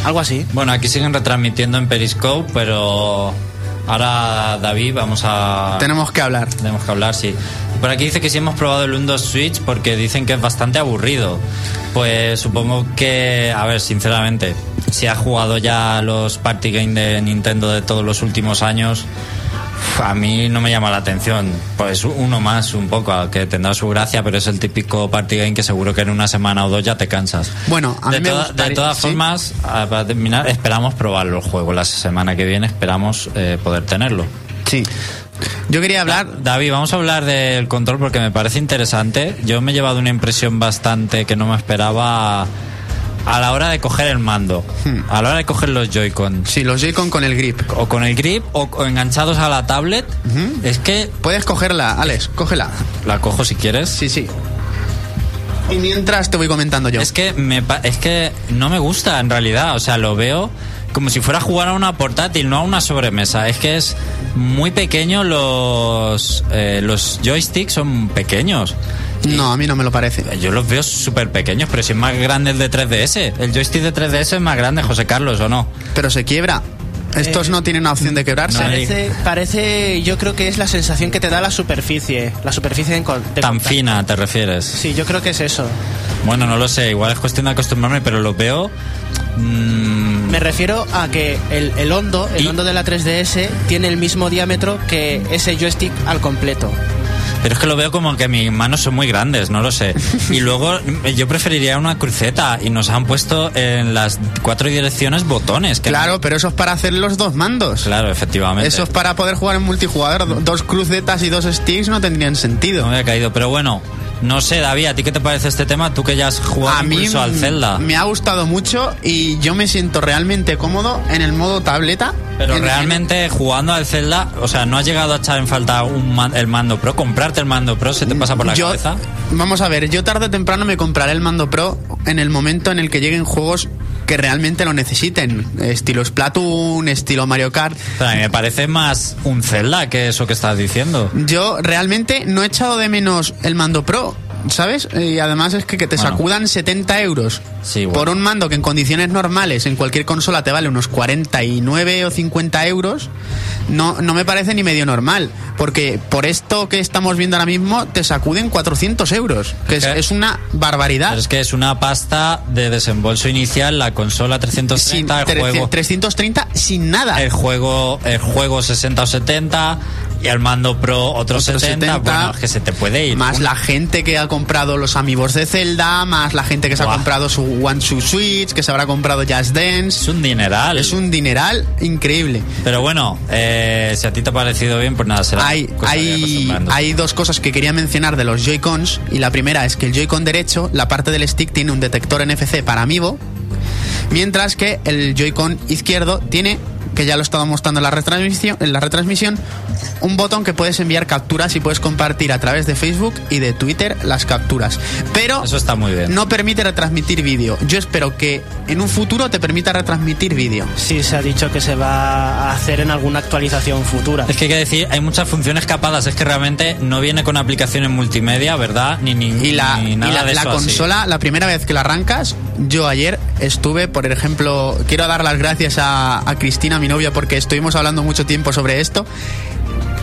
algo así. Bueno, aquí siguen retransmitiendo en Periscope, pero ahora David vamos a... Tenemos que hablar. Tenemos que hablar, sí. Por aquí dice que sí hemos probado el Windows Switch porque dicen que es bastante aburrido. Pues supongo que, a ver, sinceramente, si has jugado ya los party games de Nintendo de todos los últimos años, a mí no me llama la atención. Pues uno más, un poco, que tendrá su gracia, pero es el típico party game que seguro que en una semana o dos ya te cansas. Bueno, a de, me toda- gustaría- de todas sí. formas, para terminar, esperamos probarlo el juego la semana que viene, esperamos eh, poder tenerlo. Sí. Yo quería hablar. David, vamos a hablar del control porque me parece interesante. Yo me he llevado una impresión bastante que no me esperaba a la hora de coger el mando, Hmm. a la hora de coger los Joy-Con. Sí, los Joy-Con con el grip. O con el grip o, o enganchados a la tablet. Es que Puedes cogerla, Alex, cógela. la cojo si quieres. Sí, sí. Y mientras te voy comentando yo. Es que me es que no me gusta en realidad, o sea, lo veo como si fuera a jugar a una portátil, no a una sobremesa. Es que es muy pequeño los eh, los joysticks son pequeños. No, a mí no me lo parece. Yo los veo súper pequeños, pero si es más grande el de 3DS. El joystick de 3DS es más grande, José Carlos, ¿o no? Pero se quiebra. Estos Eh, no tienen una opción de quebrarse. Parece, parece, yo creo que es la sensación que te da la superficie, la superficie de, de Tan fina, ¿te refieres? Sí, yo creo que es eso. Bueno, no lo sé, igual es cuestión de acostumbrarme, pero lo veo... mm, Me refiero a que el, el hondo, el Y- hondo de la 3DS tiene el mismo diámetro que ese joystick al completo. Pero es que lo veo como que mis manos son muy grandes, no lo sé. (laughs) Y luego yo preferiría una cruceta y nos han puesto en las cuatro direcciones botones. Que Claro, pero eso es para hacer los dos mandos. Claro, efectivamente. Eso es para poder jugar en multijugador. Do- Dos crucetas y dos sticks no tendrían No sentido. me había caído, pero bueno, no sé, David, ¿a ti qué te parece este tema? Tú que ya has jugado A mí incluso al Zelda. me ha gustado mucho y yo me siento realmente cómodo en el modo tableta. Pero En- realmente jugando al Zelda, o sea, no has llegado a echar en falta un man- el mando Pro, comprarte el mando Pro, ¿se te pasa por la yo, cabeza? Vamos a ver, yo tarde o temprano me compraré el mando Pro en el momento en el que lleguen juegos que realmente lo necesiten. Estilo Splatoon, estilo Mario Kart. Pero a mí me parece más un Zelda que eso que estás diciendo. Yo realmente no he echado de menos el mando Pro, ¿sabes? Y además es que, que te Bueno. sacudan 70 euros Sí, bueno. por un mando que en condiciones normales en cualquier consola te vale unos 49 o 50 euros, no, no me parece ni medio normal. Porque por esto que estamos viendo ahora mismo te sacuden 400 euros, que es, una barbaridad. Pero es que es una pasta de desembolso inicial, la consola Sin 330, el tre- juego, 330 sin nada. el juego, el juego 60 o 70 y el mando Pro otros Otros 70, bueno, es que se te puede ir. Más la gente que ha comprado los amigos de Zelda, más la gente que se ha comprado su One Two Switch, que se habrá comprado Just Dance. Es un dineral. Es un dineral increíble. Pero bueno, eh, si a ti te ha parecido bien, pues nada, será Hay, hay, hay dos cosas que quería mencionar de los Joy-Cons. Y la primera es que el Joy-Con derecho, la parte del stick, tiene un detector NFC para Amiibo. Mientras que el Joy-Con izquierdo tiene, que ya lo estaba mostrando en la retransmisión, en la retransmisión, un botón que puedes enviar capturas y puedes compartir a través de Facebook y de Twitter las capturas. Pero Eso está muy bien. no permite retransmitir vídeo. Yo espero que en un futuro te permita retransmitir vídeo. Sí, se ha dicho que se va a hacer en alguna actualización futura. Es que hay que decir, hay muchas funciones capadas, es que realmente no viene con aplicaciones multimedia, ¿verdad? Ni, ni, Y la, ni y nada la- de la eso así. consola, la primera vez que la arrancas, yo ayer estuve, por ejemplo, quiero dar las gracias a, a Cristina, mi novia, porque estuvimos hablando mucho tiempo sobre esto.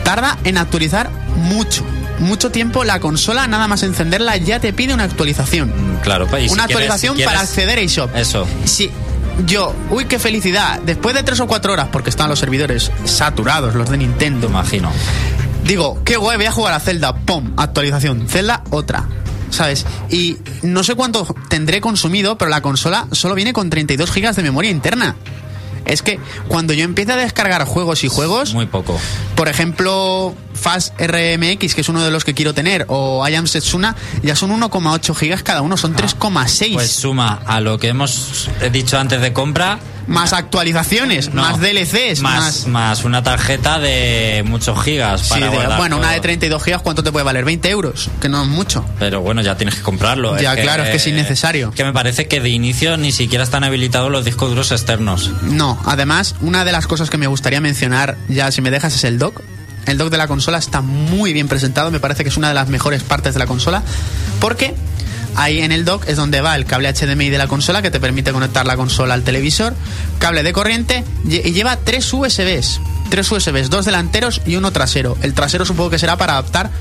Tarda en actualizar mucho, mucho tiempo. La consola, nada más encenderla, ya te pide una actualización. Mm, Claro, pues, si una quieres- actualización quieres- para acceder a eShop. Eso. Sí, yo, uy, qué felicidad. Después de tres o cuatro horas, porque están los servidores saturados, los de Te Nintendo, imagino. Digo, qué guay, voy a jugar a Zelda. ¡Pum! Actualización. Zelda, otra. ¿Sabes? Y no sé cuánto tendré consumido, pero la consola solo viene con 32 gigas de memoria interna. Es que cuando yo empiece a descargar juegos y juegos, Muy poco. por ejemplo, Fast RMX, que es uno de los que quiero tener, o I Am Setsuna, ya son 1,8 gigas cada uno, son 3,6. Pues suma a lo que hemos dicho antes de compra más actualizaciones, No. más DLCs, más, más... más una tarjeta de muchos gigas Sí, para de- bueno, una de todo. 32 gigas, ¿cuánto te puede valer? 20 euros, que no es mucho. Pero bueno, ya tienes que comprarlo. Ya, claro, es que es innecesario. Que me parece que de inicio ni siquiera están habilitados los discos duros externos. No, además, una de las cosas que me gustaría mencionar, ya si me dejas, es el dock. El dock de la consola está muy bien presentado, me parece que es una de las mejores partes de la consola, porque ahí en el dock es donde va el cable HDMI de la consola que te permite conectar la consola al televisor, cable de corriente y lleva tres USBs, tres USBs, dos delanteros y uno trasero. El trasero supongo que será para adaptar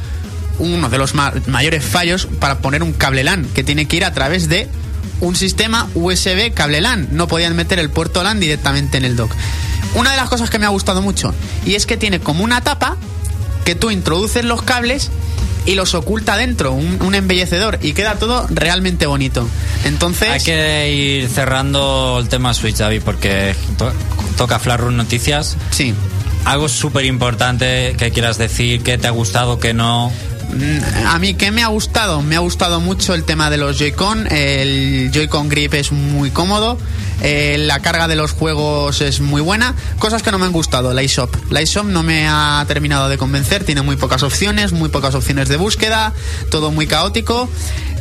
uno de los ma- mayores fallos para poner un cable LAN que tiene que ir a través de un sistema USB cable LAN. No podían meter el puerto LAN directamente en el dock. Una de las cosas que me ha gustado mucho y es que tiene como una tapa que tú introduces los cables y los oculta dentro, un, un embellecedor y queda todo realmente bonito. Entonces, Hay que ir cerrando el tema Switch, David, porque to- toca Flarun Noticias. sí. Algo súper importante que quieras decir, que te ha gustado, que no. Mm, A mí, ¿qué me ha gustado? Me ha gustado mucho el tema de los Joy-Con. El Joy-Con Grip es muy cómodo. eh, la carga de los juegos es muy buena. Cosas que no me han gustado. La eShop. La eShop no me ha terminado de convencer. Tiene muy pocas opciones, muy pocas opciones de búsqueda. Todo muy caótico.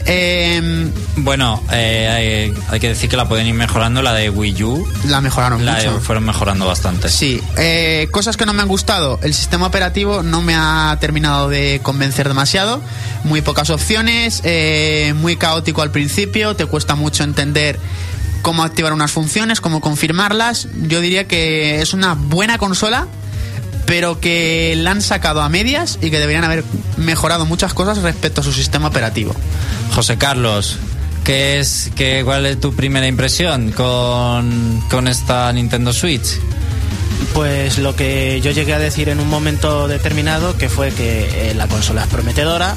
Eh, Bueno, eh, hay, hay que decir que la pueden ir mejorando, la de Wii U. la mejoraron La mucho. fueron mejorando bastante. Sí, eh, cosas que no me han gustado. El sistema operativo no me ha terminado de convencer demasiado. Muy pocas opciones, eh, muy caótico al principio, te cuesta mucho entender cómo activar unas funciones, cómo confirmarlas. Yo diría que es una buena consola, pero que la han sacado a medias y que deberían haber mejorado muchas cosas respecto a su sistema operativo. José Carlos, ¿qué es, qué, ¿cuál es tu primera impresión con, con esta Nintendo Switch? Pues lo que yo llegué a decir en un momento determinado, que fue que eh, la consola es prometedora,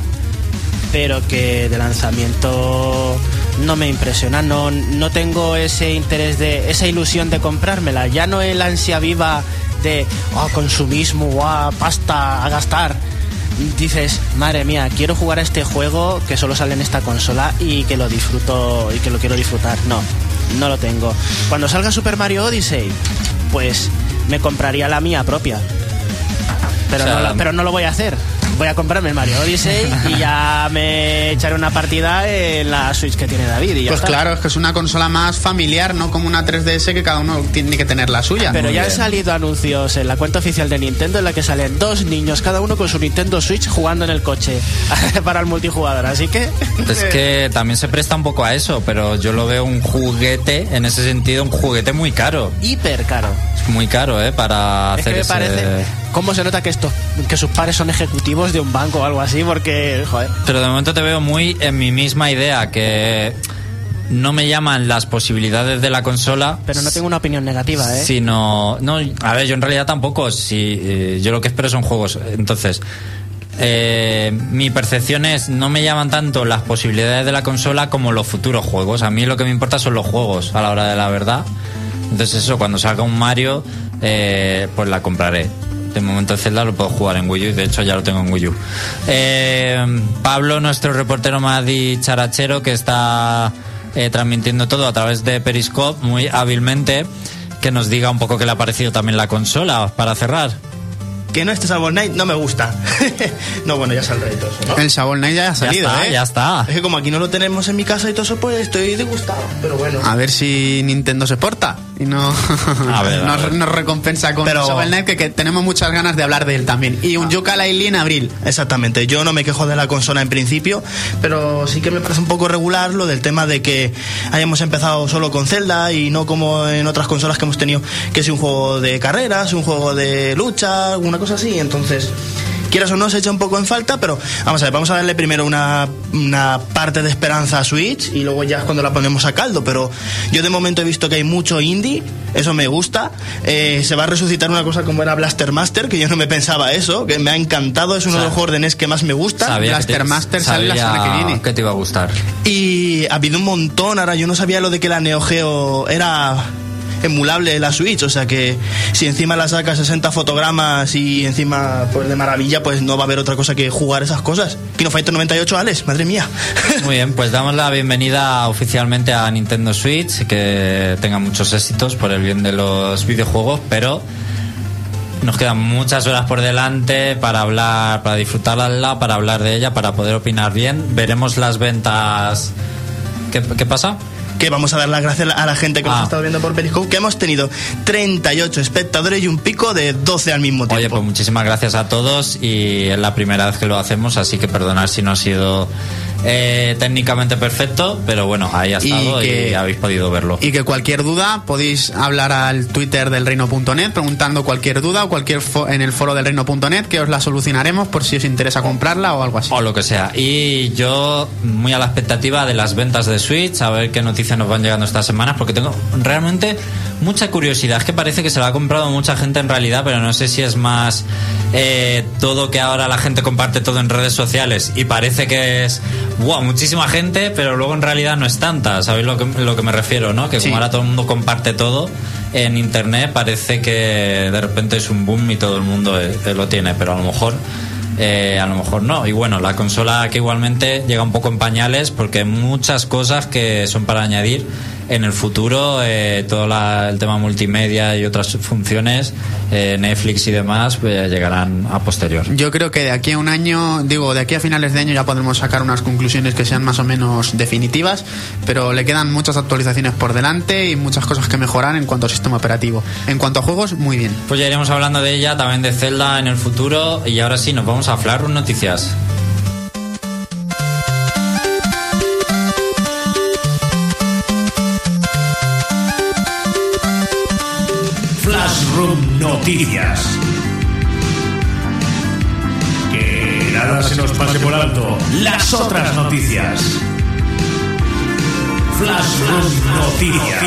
pero que de lanzamiento no me impresiona, no, no tengo ese interés de, esa ilusión de comprármela, ya no el ansia viva de oh, consumismo, oh, pasta a gastar. Dices, madre mía, quiero jugar a este juego que solo sale en esta consola y que lo disfruto y que lo quiero disfrutar. No, no lo tengo. Cuando salga Super Mario Odyssey, pues me compraría la mía propia. Pero, O sea, no, la- pero no lo voy a hacer. Voy a comprarme el Mario Odyssey y ya me echaré una partida en la Switch que tiene David. Y ya Pues está. claro, es que es una consola más familiar, no como una 3DS que cada uno tiene que tener la suya. Pero Muy ya han salido anuncios en la cuenta oficial de Nintendo en la que salen dos niños, cada uno con su Nintendo Switch jugando en el coche (laughs) para el multijugador. Así que. (laughs) Es que también se presta un poco a eso, pero yo lo veo un juguete, en ese sentido, un juguete muy caro. hiper caro. Es muy caro, ¿eh? Para Es que hacer me ese... parece. ¿Cómo se nota que estos que sus padres son ejecutivos de un banco o algo así? Porque, joder. Pero de momento te veo muy en mi misma idea, que no me llaman las posibilidades de la consola. Pero no tengo una opinión negativa, ¿eh? Sino. No, a ver, yo en realidad tampoco. Si, eh, yo lo que espero son juegos. Entonces. eh, mi percepción es no me llaman tanto las posibilidades de la consola como los futuros juegos. A mí lo que me importa son los juegos a la hora de la verdad. Entonces eso, cuando salga un Mario, eh, pues la compraré. De momento el Zelda lo puedo jugar en Wii U y de hecho ya lo tengo en Wii U. Eh, Pablo, nuestro reportero más dicharachero que está eh, transmitiendo todo a través de Periscope muy hábilmente, que nos diga un poco qué le ha parecido también la consola para cerrar. Que no esté Sabor Night no me gusta. (laughs) no, bueno, ya saldrá y todo eso, ¿no? El Sabor Night ya ha salido, ya está, ¿eh? ya está. Es que como aquí no lo tenemos en mi casa y todo eso, pues estoy disgustado. Pero bueno. A ver si Nintendo se porta y no (laughs) A ver, a nos, ver. nos recompensa con Pero- Shovel Knight, que, que tenemos muchas ganas de hablar de él también. Y un Yooka-Laylee en abril. Exactamente, yo no me quejo de la consola en principio, pero sí que me parece un poco regular lo del tema de que hayamos empezado solo con Zelda y no como en otras consolas que hemos tenido, que es un juego de carreras, un juego de lucha, alguna cosa así. Entonces, quieras o no, se echa un poco en falta, pero vamos a ver, vamos a darle primero una, una parte de esperanza a Switch y luego ya es cuando la ponemos a caldo. Pero yo de momento he visto que hay mucho indie, eso me gusta. Eh, se va a resucitar una cosa como era Blaster Master, que yo no me pensaba eso, que me ha encantado, es uno de los juegos de NES que más me gusta. Blaster te- Master sale la semana que viene. que te iba a gustar. Y ha habido un montón, ahora yo no sabía lo de que la Neo Geo era emulable la Switch, o sea que si encima la saca 60 fotogramas y encima pues de maravilla, pues no va a haber otra cosa que jugar esas cosas. Kino Fighter 98, Alex, madre mía. (laughs) Muy bien, pues damos la bienvenida oficialmente a Nintendo Switch, que tenga muchos éxitos por el bien de los videojuegos, pero nos quedan muchas horas por delante para hablar, para disfrutarla, para hablar de ella, para poder opinar bien. Veremos las ventas. ¿Qué, qué pasa? Que vamos a dar las gracias a la gente que nos Ah. ha estado viendo por Periscope, que hemos tenido 38 espectadores y un pico de 12 al mismo tiempo. Oye, pues muchísimas gracias a todos y es la primera vez que lo hacemos, así que perdonad si no ha sido eh, técnicamente perfecto, pero bueno, ahí ha estado y, que- habéis podido verlo. Y que cualquier duda podéis hablar al Twitter del reino.net preguntando cualquier duda o cualquier en el foro del reino.net que os la solucionaremos por si os interesa comprarla o algo así. O lo que sea. Y yo muy a la expectativa de las ventas de Switch, a ver qué noticias nos van llegando estas semanas, porque tengo realmente mucha curiosidad. Es que parece que se lo ha comprado mucha gente en realidad, pero no sé si es más eh, todo que ahora la gente comparte todo en redes sociales y parece que es, wow, muchísima gente, pero luego en realidad no es tanta. ¿Sabéis lo que, lo que me refiero, no? Que Sí. como ahora todo el mundo comparte todo en internet, parece que de repente es un boom y todo el mundo eh, lo tiene, pero a lo mejor eh, a lo mejor no. Y bueno, la consola que igualmente llega un poco en pañales porque hay muchas cosas que son para añadir en el futuro. eh, todo la- el tema multimedia y otras funciones, eh, Netflix y demás, pues, llegarán a posterior. Yo creo que de aquí a un año, digo, de aquí a finales de año ya podremos sacar unas conclusiones que sean más o menos definitivas, pero le quedan muchas actualizaciones por delante y muchas cosas que mejorar en cuanto a sistema operativo. En cuanto a juegos, muy bien. Pues ya iremos hablando de ella, también de Zelda en el futuro. Y ahora sí, nos vamos a Room Noticias. Noticias. Que nada se nos pase por alto. Las otras noticias. Flashroom Noticias.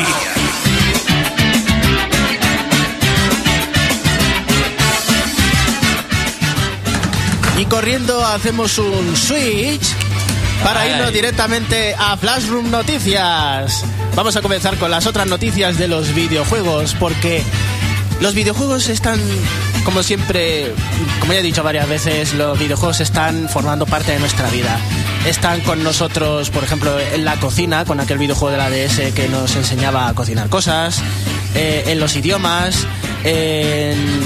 Y corriendo hacemos un switch para irnos directamente a Flashroom Noticias. Vamos a comenzar con las otras noticias de los videojuegos, porque los videojuegos están, como siempre, como ya he dicho varias veces, los videojuegos están formando parte de nuestra vida. Están con nosotros, por ejemplo, en la cocina, con aquel videojuego de la DS que nos enseñaba a cocinar cosas, eh, en los idiomas, en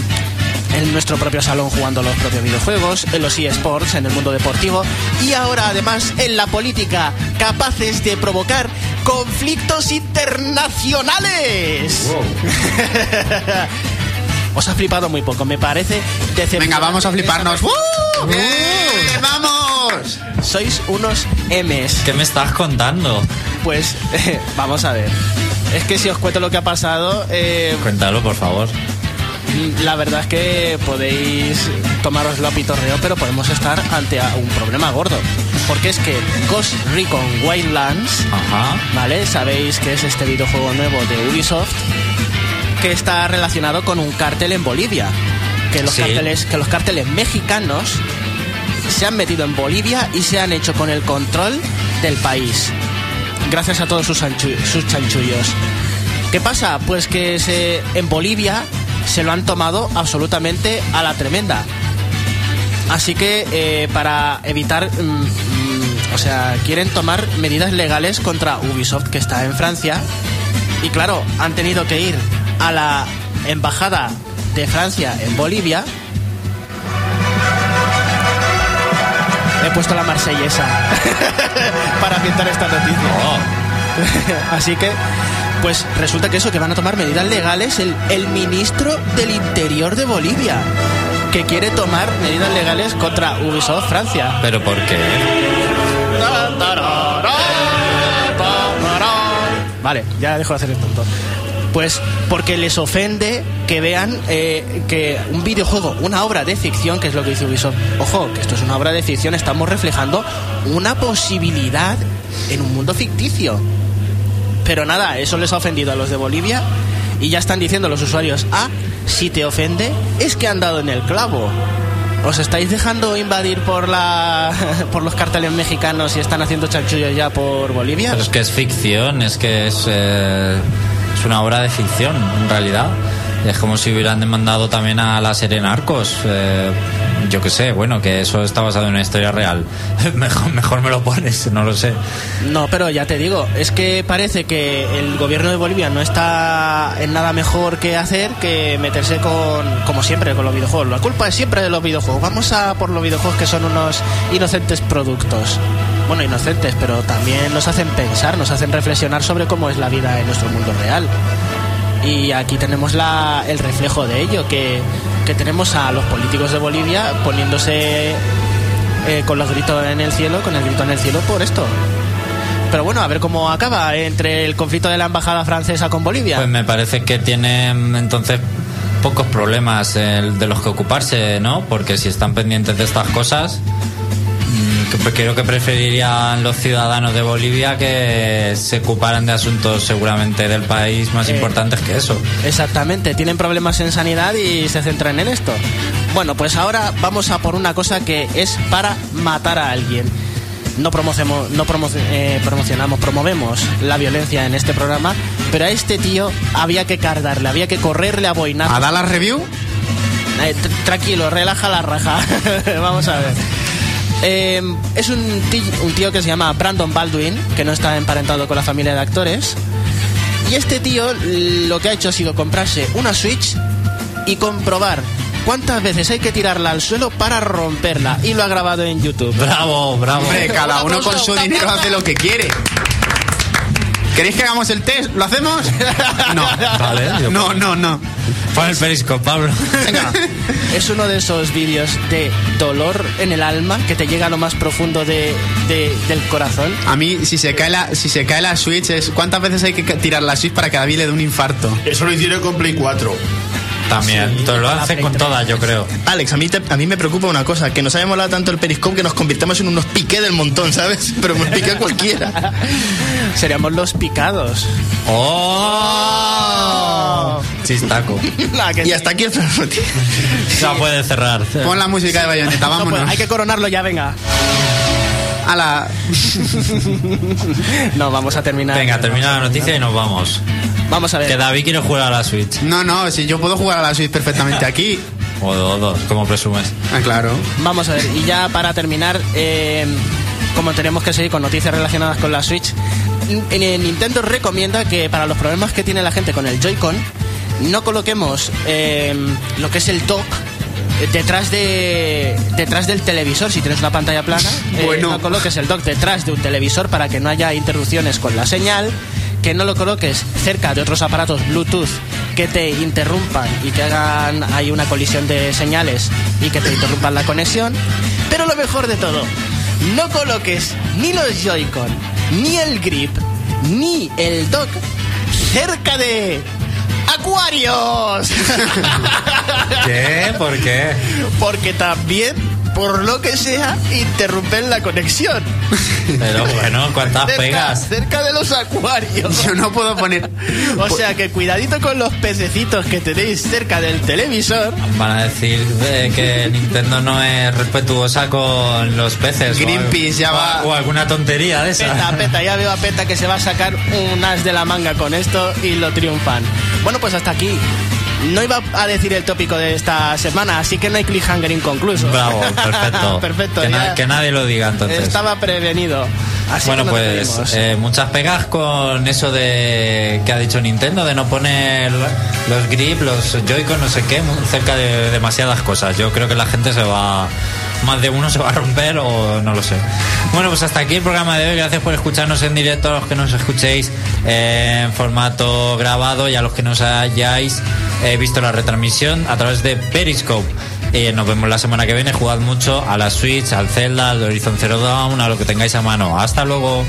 en nuestro propio salón jugando los propios videojuegos, en los eSports, en el mundo deportivo y ahora además en la política, capaces de provocar conflictos internacionales. (laughs) Os ha flipado muy poco, me parece decepcionante. Venga, vamos a fliparnos. ¡Uh! ¡Bien! ¡Vamos! Sois unos M's. ¿Qué me estás contando? Pues (laughs) vamos a ver. Es que si os cuento lo que ha pasado, eh, Cuéntalo, por favor. La verdad es que podéis tomaroslo a pitorreo, pero podemos estar ante un problema gordo. Porque es que Ghost Recon Wildlands, Ajá. ¿vale? Sabéis que es este videojuego nuevo de Ubisoft que está relacionado con un cártel en Bolivia. Que los, Sí. cárteles, que los cárteles mexicanos se han metido en Bolivia y se han hecho con el control del país. Gracias a todos sus, anchu- sus chanchullos. ¿Qué pasa? Pues que se, en Bolivia se lo han tomado absolutamente a la tremenda. Así que eh, para evitar, mm, mm, o sea, quieren tomar medidas legales contra Ubisoft que está en Francia. Y claro, han tenido que ir a la embajada de Francia en Bolivia. He puesto la marsellesa (laughs) para pintar esta noticia. (laughs) Así que, pues resulta que eso, que van a tomar medidas legales el, el ministro del Interior de Bolivia, que quiere tomar medidas legales contra Ubisoft Francia. ¿Pero por qué? Vale, ya dejo de hacer el tonto. Pues porque les ofende que vean eh, que un videojuego, una obra de ficción, que es lo que dice Ubisoft, ojo, que esto es una obra de ficción, estamos reflejando una posibilidad en un mundo ficticio. Pero nada, eso les ha ofendido a los de Bolivia y ya están diciendo los usuarios, ah, si te ofende, es que han dado en el clavo. ¿Os estáis dejando invadir por la (laughs) por los carteles mexicanos y están haciendo chanchullos ya por Bolivia? Pero es que es ficción, es que es... eh, es una obra de ficción, en realidad. Es como si hubieran demandado también a la serie Narcos. Eh, yo qué sé, bueno, que eso está basado en una historia real. (laughs) mejor, mejor me lo pones, no lo sé. No, pero ya te digo, es que parece que el gobierno de Bolivia no está en nada mejor que hacer que meterse con, como siempre, con los videojuegos. La culpa es siempre de los videojuegos. Vamos a por los videojuegos que son unos inocentes productos. Bueno, inocentes, pero también nos hacen pensar, nos hacen reflexionar sobre cómo es la vida en nuestro mundo real. Y aquí tenemos la, el reflejo de ello, que, que tenemos a los políticos de Bolivia poniéndose eh, con los gritos en el cielo, con el grito en el cielo por esto. Pero bueno, a ver cómo acaba entre el conflicto de la embajada francesa con Bolivia. Pues me parece que tienen entonces pocos problemas eh, de los que ocuparse, ¿no? Porque si están pendientes de estas cosas, creo que preferirían los ciudadanos de Bolivia que se ocuparan de asuntos seguramente del país más Eh, importantes que eso. Exactamente, tienen problemas en sanidad y se centran en esto. Bueno, pues ahora vamos a por una cosa que es para matar a alguien. No, promocemo- no promo- eh, promocionamos, promovemos la violencia en este programa, pero a este tío había que cargarle, había que correrle a boinar. ¿A dar la review? Eh, tr- tranquilo, relaja la raja. (laughs) Vamos a ver. Eh, es un tío, un tío que se llama Brandon Baldwin, que no está emparentado con la familia de actores. Y este tío lo que ha hecho ha sido comprarse una Switch y comprobar cuántas veces hay que tirarla al suelo para romperla. Y lo ha grabado en YouTube. Bravo, bravo. Hombre, cada Un uno con su dinero hace lo que quiere. ¿Queréis que hagamos el test? ¿Lo hacemos? No. Vale, No, no, no. Pon el periscope, Pablo. Venga. Es uno de esos vídeos de dolor en el alma que te llega a lo más profundo de, de- del corazón. A mí, si se cae la, si se cae la Switch, es ¿cuántas veces hay que tirar la Switch para que a David le dé un infarto? Eso lo hicieron con Play 4. También. Todo lo hacen con 3. todas, yo creo. Alex, a mí, te- a mí me preocupa una cosa, que nos haya molado tanto el Periscope que nos convirtamos en unos piqué del montón, ¿sabes? (laughs) Pero me piqué cualquiera. (laughs) Seríamos los picados. ¡Oh! Chistaco. (laughs) Y hasta aquí el. Ya puede cerrar. Pon la música de Bayonetta, No, pues, vámonos. hay que coronarlo ya, venga. A la... (laughs) No, vamos a terminar. Venga, termina la noticia y nos vamos. Vamos a ver. Que David quiere jugar a la Switch. No, no, si yo puedo jugar a la Switch perfectamente aquí. (laughs) O o dos, como presumes. Ah, claro. Vamos a ver. Y ya para terminar, eh, como tenemos que seguir con noticias relacionadas con la Switch, eh, Nintendo recomienda que para los problemas que tiene la gente con el Joy-Con, no coloquemos eh, lo que es el dock detrás de detrás del televisor si tienes una pantalla plana eh, Bueno. no coloques el dock detrás de un televisor para que no haya interrupciones con la señal que no lo coloques cerca de otros aparatos Bluetooth que te interrumpan y que hagan ahí una colisión de señales y que te interrumpan la conexión pero lo mejor de todo no coloques ni los Joy-Con ni el grip ni el dock cerca de acuarios (laughs) ¿Qué? ¿Por qué? porque también por lo que sea interrumpen la conexión Pero bueno, ¿cuántas cerca, pegas? cerca de los acuarios (laughs) Yo no puedo poner... o sea que cuidadito con los pececitos que tenéis cerca del televisor Van a decir eh, que Nintendo no es respetuosa con los peces. o Greenpeace algo- ya o- va- O, alguna tontería de esa. Peta, peta, ya veo a Peta que se va a sacar un as de la manga con esto y lo triunfan. Bueno, pues hasta aquí. No iba a decir el tópico de esta semana, así que no hay cliffhanger inconcluso. Bravo, (laughs) perfecto. Perfecto, Que, na- ya que nadie lo diga entonces. Estaba prevenido. Así bueno, pues eh, muchas pegas con eso de que ha dicho Nintendo de no poner los grip, los Joy-Con, no sé qué, cerca de demasiadas cosas. Yo creo que la gente se va, más de uno se va a romper o no lo sé. Bueno, pues hasta aquí el programa de hoy. Gracias por escucharnos en directo, a los que nos escuchéis eh, en formato grabado y a los que nos hayáis eh, visto la retransmisión a través de Periscope. Eh, nos vemos la semana que viene. Jugad mucho a la Switch, al Zelda, al Horizon Zero Dawn, a lo que tengáis a mano. Hasta luego.